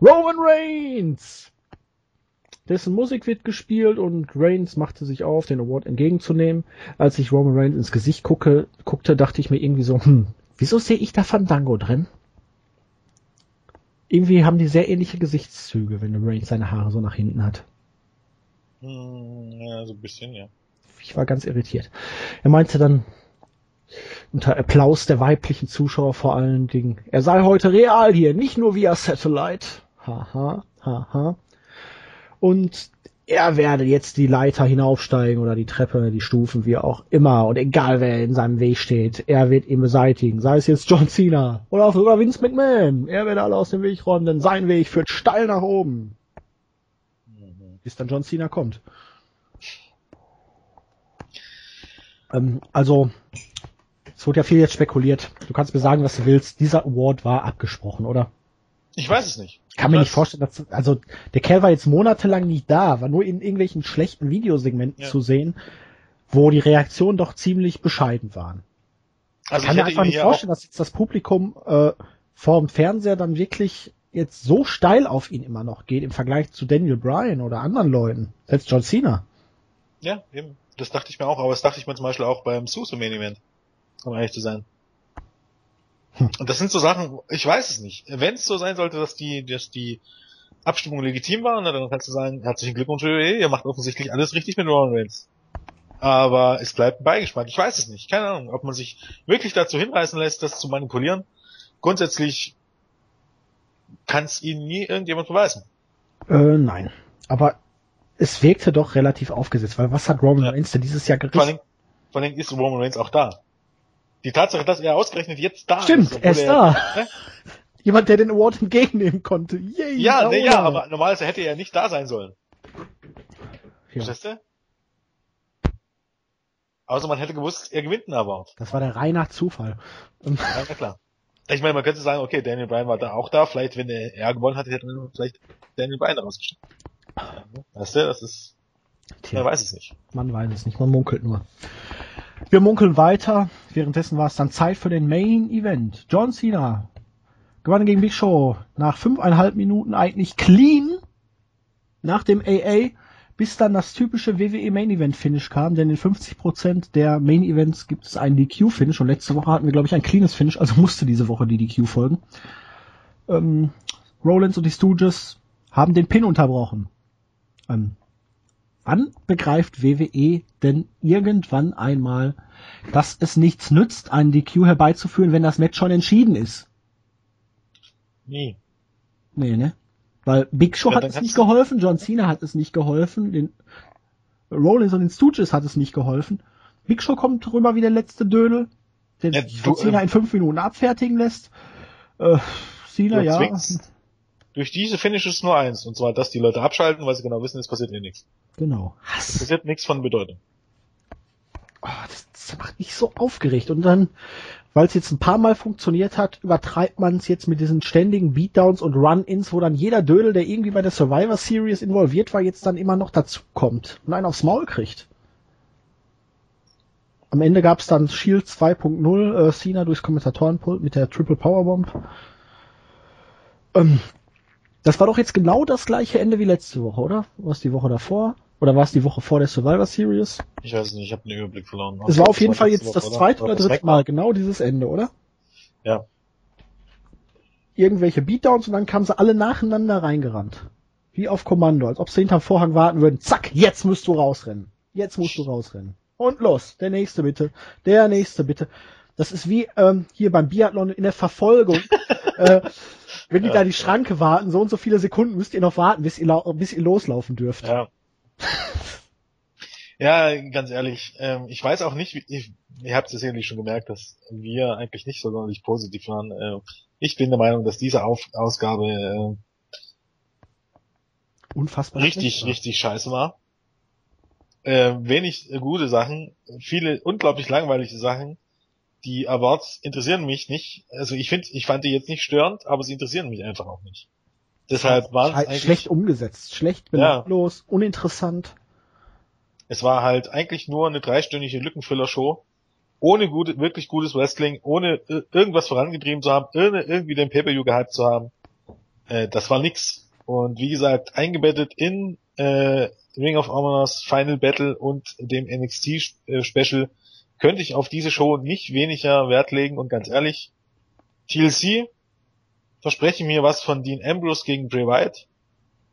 A: Roman Reigns. Dessen Musik wird gespielt und Reigns machte sich auf, den Award entgegenzunehmen. Als ich Roman Reigns ins Gesicht gucke, guckte, dachte ich mir irgendwie so, hm, wieso sehe ich da Fandango drin? Irgendwie haben die sehr ähnliche Gesichtszüge, wenn Reigns seine Haare so nach hinten hat.
B: Hm, ja, so ein bisschen, ja.
A: Ich war ganz irritiert. Er meinte dann, unter Applaus der weiblichen Zuschauer vor allen Dingen, er sei heute real hier, nicht nur via Satellite. Haha, haha und er werde jetzt die Leiter hinaufsteigen oder die Treppe, die Stufen, wie auch immer. Und egal wer in seinem Weg steht, er wird ihn beseitigen. Sei es jetzt John Cena oder sogar Vince McMahon. Er werde alle aus dem Weg räumen, denn sein Weg führt steil nach oben. Bis dann John Cena kommt. Ähm, also, es wurde ja viel jetzt spekuliert. Du kannst mir sagen, was du willst. Dieser Award war abgesprochen, oder?
B: Ich weiß es nicht.
A: Ich kann mir nicht vorstellen, dass, also, der Kerl war jetzt monatelang nicht da, war nur in irgendwelchen schlechten Videosegmenten ja. zu sehen, wo die Reaktionen doch ziemlich bescheiden waren. Also ich kann ich mir einfach nicht vorstellen, dass jetzt das Publikum äh, vor dem Fernseher dann wirklich jetzt so steil auf ihn immer noch geht im Vergleich zu Daniel Bryan oder anderen Leuten, selbst John Cena.
B: Ja, eben. Das dachte ich mir auch, aber das dachte ich mir zum Beispiel auch beim Suso Main Event, um ehrlich zu sein. Hm. Und das sind so Sachen, ich weiß es nicht. Wenn es so sein sollte, dass die, dass die Abstimmung legitim war, dann kannst du sagen, herzlichen Glückwunsch, ihr macht offensichtlich alles richtig mit Roman Reigns. Aber es bleibt ein Beigeschmack. Ich weiß es nicht. Keine Ahnung, ob man sich wirklich dazu hinreißen lässt, das zu manipulieren. Grundsätzlich kann es ihnen nie irgendjemand beweisen.
A: Äh, nein. Aber es wirkte doch relativ aufgesetzt, weil was hat Roman ja. Reigns denn dieses Jahr gerissen?
B: Vor allem, vor allem ist Roman Reigns auch da. Die Tatsache, dass er ausgerechnet jetzt da
A: Stimmt, ist. Stimmt, er ist da. Ne? <laughs> Jemand, der den Award entgegennehmen konnte. Yay,
B: ja, nee, ja, aber normalerweise hätte er nicht da sein sollen. Ja. Verstehst du? Außer man hätte gewusst, er gewinnt einen Award.
A: Das war der reiner Zufall.
B: Ja, na klar. Ich meine, man könnte sagen, okay, Daniel Bryan war da auch da, vielleicht, wenn er, er gewonnen hatte, hätte man vielleicht Daniel Bryan rausgeschickt. Weißt du, das ist, Tja, man weiß es nicht.
A: Man weiß es nicht, man munkelt nur. Wir munkeln weiter. Währenddessen war es dann Zeit für den Main Event. John Cena gewann gegen Big Show nach fünfeinhalb Minuten eigentlich clean nach dem AA, bis dann das typische WWE Main Event Finish kam, denn in 50% der Main Events gibt es einen DQ Finish und letzte Woche hatten wir glaube ich ein cleanes Finish, also musste diese Woche die DQ folgen. Ähm, Rollins und die Stooges haben den Pin unterbrochen. Ähm, wann begreift WWE denn irgendwann einmal, dass es nichts nützt, einen DQ herbeizuführen, wenn das Match schon entschieden ist?
B: Nie.
A: Nee, ne? Weil Big Show ja, hat es nicht geholfen, John Cena hat es nicht geholfen, den Rollins und den Stooges hat es nicht geholfen. Big Show kommt drüber wie der letzte Dödel, der ja, von Cena äh, in fünf Minuten abfertigen lässt. Äh, Cena, ja.
B: Zwingst, durch diese Finishes nur eins, und zwar, dass die Leute abschalten, weil sie genau wissen, es passiert eh nichts.
A: Genau.
B: Es passiert nichts von Bedeutung.
A: Oh, das, das macht mich so aufgeregt. Und dann, weil es jetzt ein paar Mal funktioniert hat, übertreibt man es jetzt mit diesen ständigen Beatdowns und Run-Ins, wo dann jeder Dödel, der irgendwie bei der Survivor Series involviert war, jetzt dann immer noch dazu kommt und einen aufs Maul kriegt. Am Ende gab es dann Shield 2.0, äh, Cena durchs Kommentatorenpult mit der Triple Powerbomb. Ähm, das war doch jetzt genau das gleiche Ende wie letzte Woche, oder? Was die Woche davor? Oder war es die Woche vor der Survivor Series?
B: Ich weiß nicht, ich habe den Überblick verloren.
A: Es war auf jeden Fall jetzt Woche, das zweite oder, oder dritte Mal genau dieses Ende, oder?
B: Ja.
A: Irgendwelche Beatdowns und dann kamen sie alle nacheinander reingerannt. Wie auf Kommando, als ob sie hinterm Vorhang warten würden. Zack, jetzt musst du rausrennen. Jetzt musst du rausrennen. Und los, der nächste bitte. Der nächste bitte. Das ist wie ähm, hier beim Biathlon in der Verfolgung. <laughs> äh, wenn die ja. da die Schranke warten, so und so viele Sekunden müsst ihr noch warten, bis ihr, bis ihr loslaufen dürft.
B: Ja. <laughs> ja, ganz ehrlich, ähm, ich weiß auch nicht, wie, ich, ihr habt es sicherlich schon gemerkt, dass wir eigentlich nicht so sonderlich positiv waren. Äh, ich bin der Meinung, dass diese Auf Ausgabe äh,
A: unfassbar
B: richtig, richtig scheiße war. Äh, wenig gute Sachen, viele unglaublich langweilige Sachen die Awards interessieren mich nicht. Also ich finde, ich fand die jetzt nicht störend, aber sie interessieren mich einfach auch nicht.
A: Deshalb war es eigentlich schlecht umgesetzt, schlecht belanglos, ja. uninteressant.
B: Es war halt eigentlich nur eine dreistündige Lückenfüller-Show, ohne gute, wirklich gutes Wrestling, ohne irgendwas vorangetrieben zu haben, irgendwie den Pay-per-View gehabt zu haben. Äh, das war nix. Und wie gesagt, eingebettet in äh, Ring of Honors Final Battle und dem NXT äh, Special könnte ich auf diese Show nicht weniger Wert legen und ganz ehrlich, TLC verspreche mir was von Dean Ambrose gegen Bray Wyatt,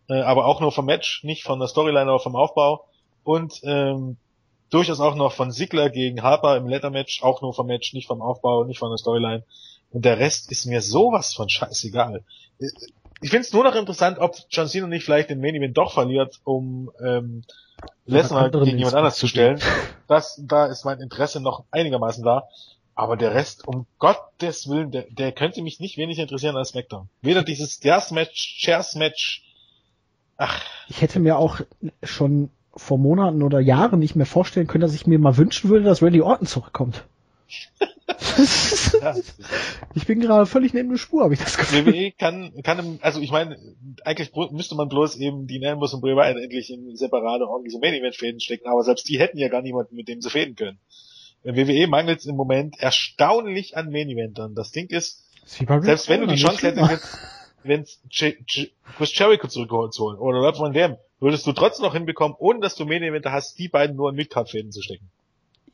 B: äh, aber auch nur vom Match, nicht von der Storyline, aber vom Aufbau und ähm, durchaus auch noch von Ziggler gegen Harper im Letter-Match, auch nur vom Match, nicht vom Aufbau, nicht von der Storyline. Und der Rest ist mir sowas von scheißegal. Ich finde es nur noch interessant, ob John Cena nicht vielleicht den Main Event doch verliert, um ähm, Lesnar gegen jemand anders zu stellen. Das, da ist mein Interesse noch einigermaßen da. Aber der Rest, um Gottes Willen, der, der könnte mich nicht weniger interessieren als SmackDown. Weder dieses Stairs Match, Chairs Match.
A: Ach. Ich hätte mir auch schon vor Monaten oder Jahren nicht mehr vorstellen können, dass ich mir mal wünschen würde, dass Randy Orton zurückkommt. <laughs> <laughs> ich bin gerade völlig neben der Spur, habe ich das
B: Gefühl. WWE kann, kann, also ich meine, eigentlich müsste man bloß eben die Nambus und Bray Wyatt endlich in separate ordentliche Main Event Fäden stecken, aber selbst die hätten ja gar niemanden, mit dem sie fäden können. WWE mangelt es im Moment erstaunlich an Main Eventern. Das Ding ist, selbst wenn du die Chance hättest, wenn Chris Jericho zurückgeholt zu holen oder Rob Van Dam, würdest du trotzdem noch hinbekommen, ohne dass du Main Eventer hast, die beiden nur in Midcard Fäden zu stecken.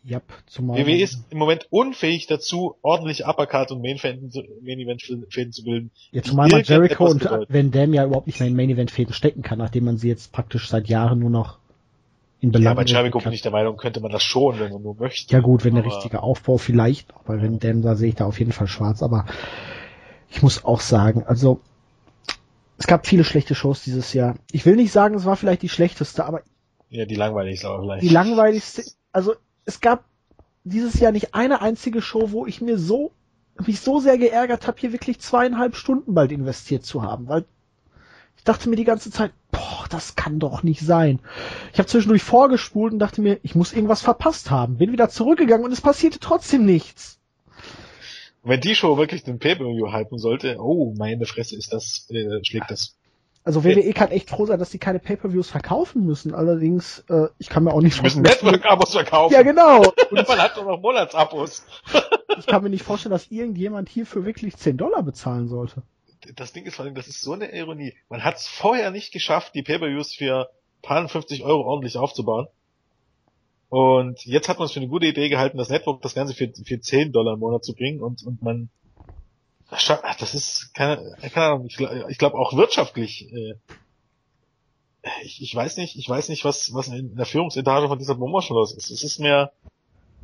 A: Yep, zumal
B: WWE ist im Moment unfähig dazu, ordentlich Uppercut und Main, Main Event Fäden zu bilden.
A: Ja, zumal man Jericho und Van Dam ja überhaupt nicht mehr in Main Event Fäden stecken kann, nachdem man sie jetzt praktisch seit Jahren nur noch
B: in Belang. Ja, bei Jericho bin ich der Meinung, könnte man das schon, wenn man nur möchte.
A: Ja gut, wenn der richtige Aufbau vielleicht, aber Van Dam, da sehe ich da auf jeden Fall schwarz, aber ich muss auch sagen, also es gab viele schlechte Shows dieses Jahr. Ich will nicht sagen, es war vielleicht die schlechteste, aber
B: ja, die langweiligste aber vielleicht.
A: Die langweiligste, also es gab dieses Jahr nicht eine einzige Show, wo ich mir so mich so sehr geärgert habe, hier wirklich zweieinhalb Stunden bald investiert zu haben, weil ich dachte mir die ganze Zeit, boah, das kann doch nicht sein. Ich habe zwischendurch vorgespult und dachte mir, ich muss irgendwas verpasst haben. Bin wieder zurückgegangen und es passierte trotzdem nichts.
B: Wenn die Show wirklich den Pay-Per-View halten sollte, oh, meine Fresse, ist das, äh, schlägt das
A: also WWE kann echt froh sein, dass sie keine Pay-per-Views verkaufen müssen. Allerdings, äh, ich kann mir auch nicht
B: vorstellen. Die müssen Network-Abos verkaufen.
A: Ja, genau. <laughs>
B: Und man hat doch noch Monatsabos. <laughs>
A: ich kann mir nicht vorstellen, dass irgendjemand hierfür wirklich 10 Dollar bezahlen sollte.
B: Das Ding ist vor allem, das ist so eine Ironie. Man hat es vorher nicht geschafft, die Pay-Per-Views für paar 50 Euro ordentlich aufzubauen. Und jetzt hat man es für eine gute Idee gehalten, das Network das Ganze für, für 10 Dollar im Monat zu bringen und, und man, das ist, keine, keine Ahnung, ich, glaube auch wirtschaftlich, äh, ich, ich weiß nicht, ich weiß nicht, was, was in der Führungsetage von dieser los ist. Es ist mir,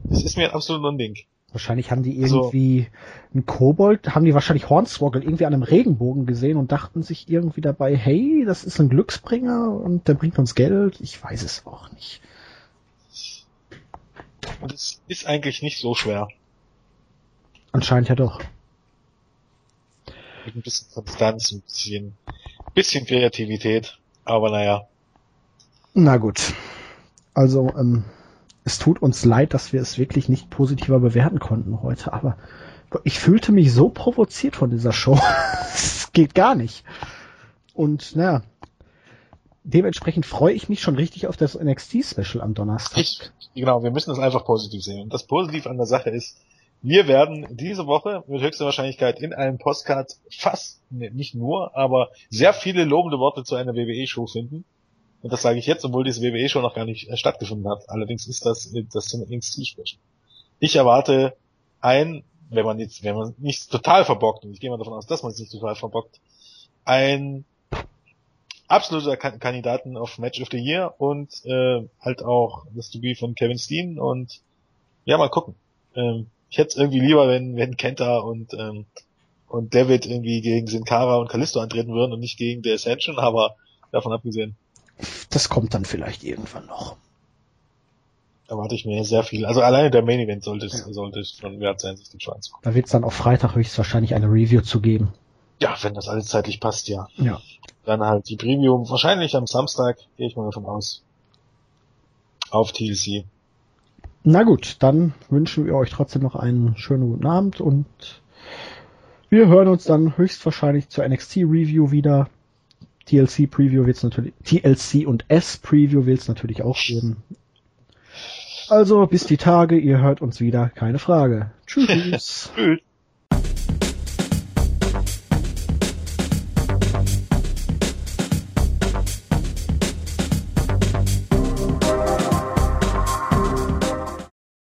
B: es ist mir ein absolut Ding.
A: Wahrscheinlich haben die also irgendwie also, einen Kobold, haben die wahrscheinlich Hornswoggle irgendwie an einem Regenbogen gesehen und dachten sich irgendwie dabei, hey, das ist ein Glücksbringer und der bringt uns Geld. Ich weiß es auch nicht.
B: Und es ist eigentlich nicht so schwer.
A: Anscheinend ja doch.
B: Mit ein bisschen Konstanz, ein bisschen, bisschen Kreativität, aber naja.
A: Na gut. Also, ähm, es tut uns leid, dass wir es wirklich nicht positiver bewerten konnten heute, aber ich fühlte mich so provoziert von dieser Show. <laughs> Es geht gar nicht. Und naja, dementsprechend freue ich mich schon richtig auf das NXT-Special am Donnerstag. Ich,
B: genau, wir müssen das einfach positiv sehen. Und das Positiv an der Sache ist, wir werden diese Woche mit höchster Wahrscheinlichkeit in einem Postcard fast, nicht nur, aber sehr viele lobende Worte zu einer WWE-Show finden. Und das sage ich jetzt, obwohl diese WWE-Show noch gar nicht äh, stattgefunden hat. Allerdings ist das äh, das NXT-Special. Ich erwarte ein, wenn man jetzt, wenn man nicht total verbockt, und ich gehe mal davon aus, dass man es nicht total verbockt, ein absoluter Kandidaten auf Match of the Year und äh, halt auch das Debüt von Kevin Steen und ja, mal gucken. Ähm, ich hätte es irgendwie lieber, wenn, wenn Kenta und, ähm, und David irgendwie gegen Sin Cara und Kalisto antreten würden und nicht gegen The Ascension, aber davon abgesehen.
A: Das kommt dann vielleicht irgendwann noch.
B: Erwarte ich mir sehr viel. Also alleine der Main Event sollte es, ja. sollte schon wert sein, sich den Show anzugucken.
A: Da wird es dann auf Freitag höchstwahrscheinlich eine Review zu geben.
B: Ja, wenn das alles zeitlich passt, ja.
A: Ja.
B: Dann halt die Preview, wahrscheinlich am Samstag, gehe ich mal davon aus. Auf TLC.
A: Na gut, dann wünschen wir euch trotzdem noch einen schönen guten Abend und wir hören uns dann höchstwahrscheinlich zur NXT Review wieder. TLC Preview wird es natürlich, TLC und S Preview wird es natürlich auch geben. Also bis die Tage, ihr hört uns wieder, keine Frage. Tschüss. <laughs> Tschüss.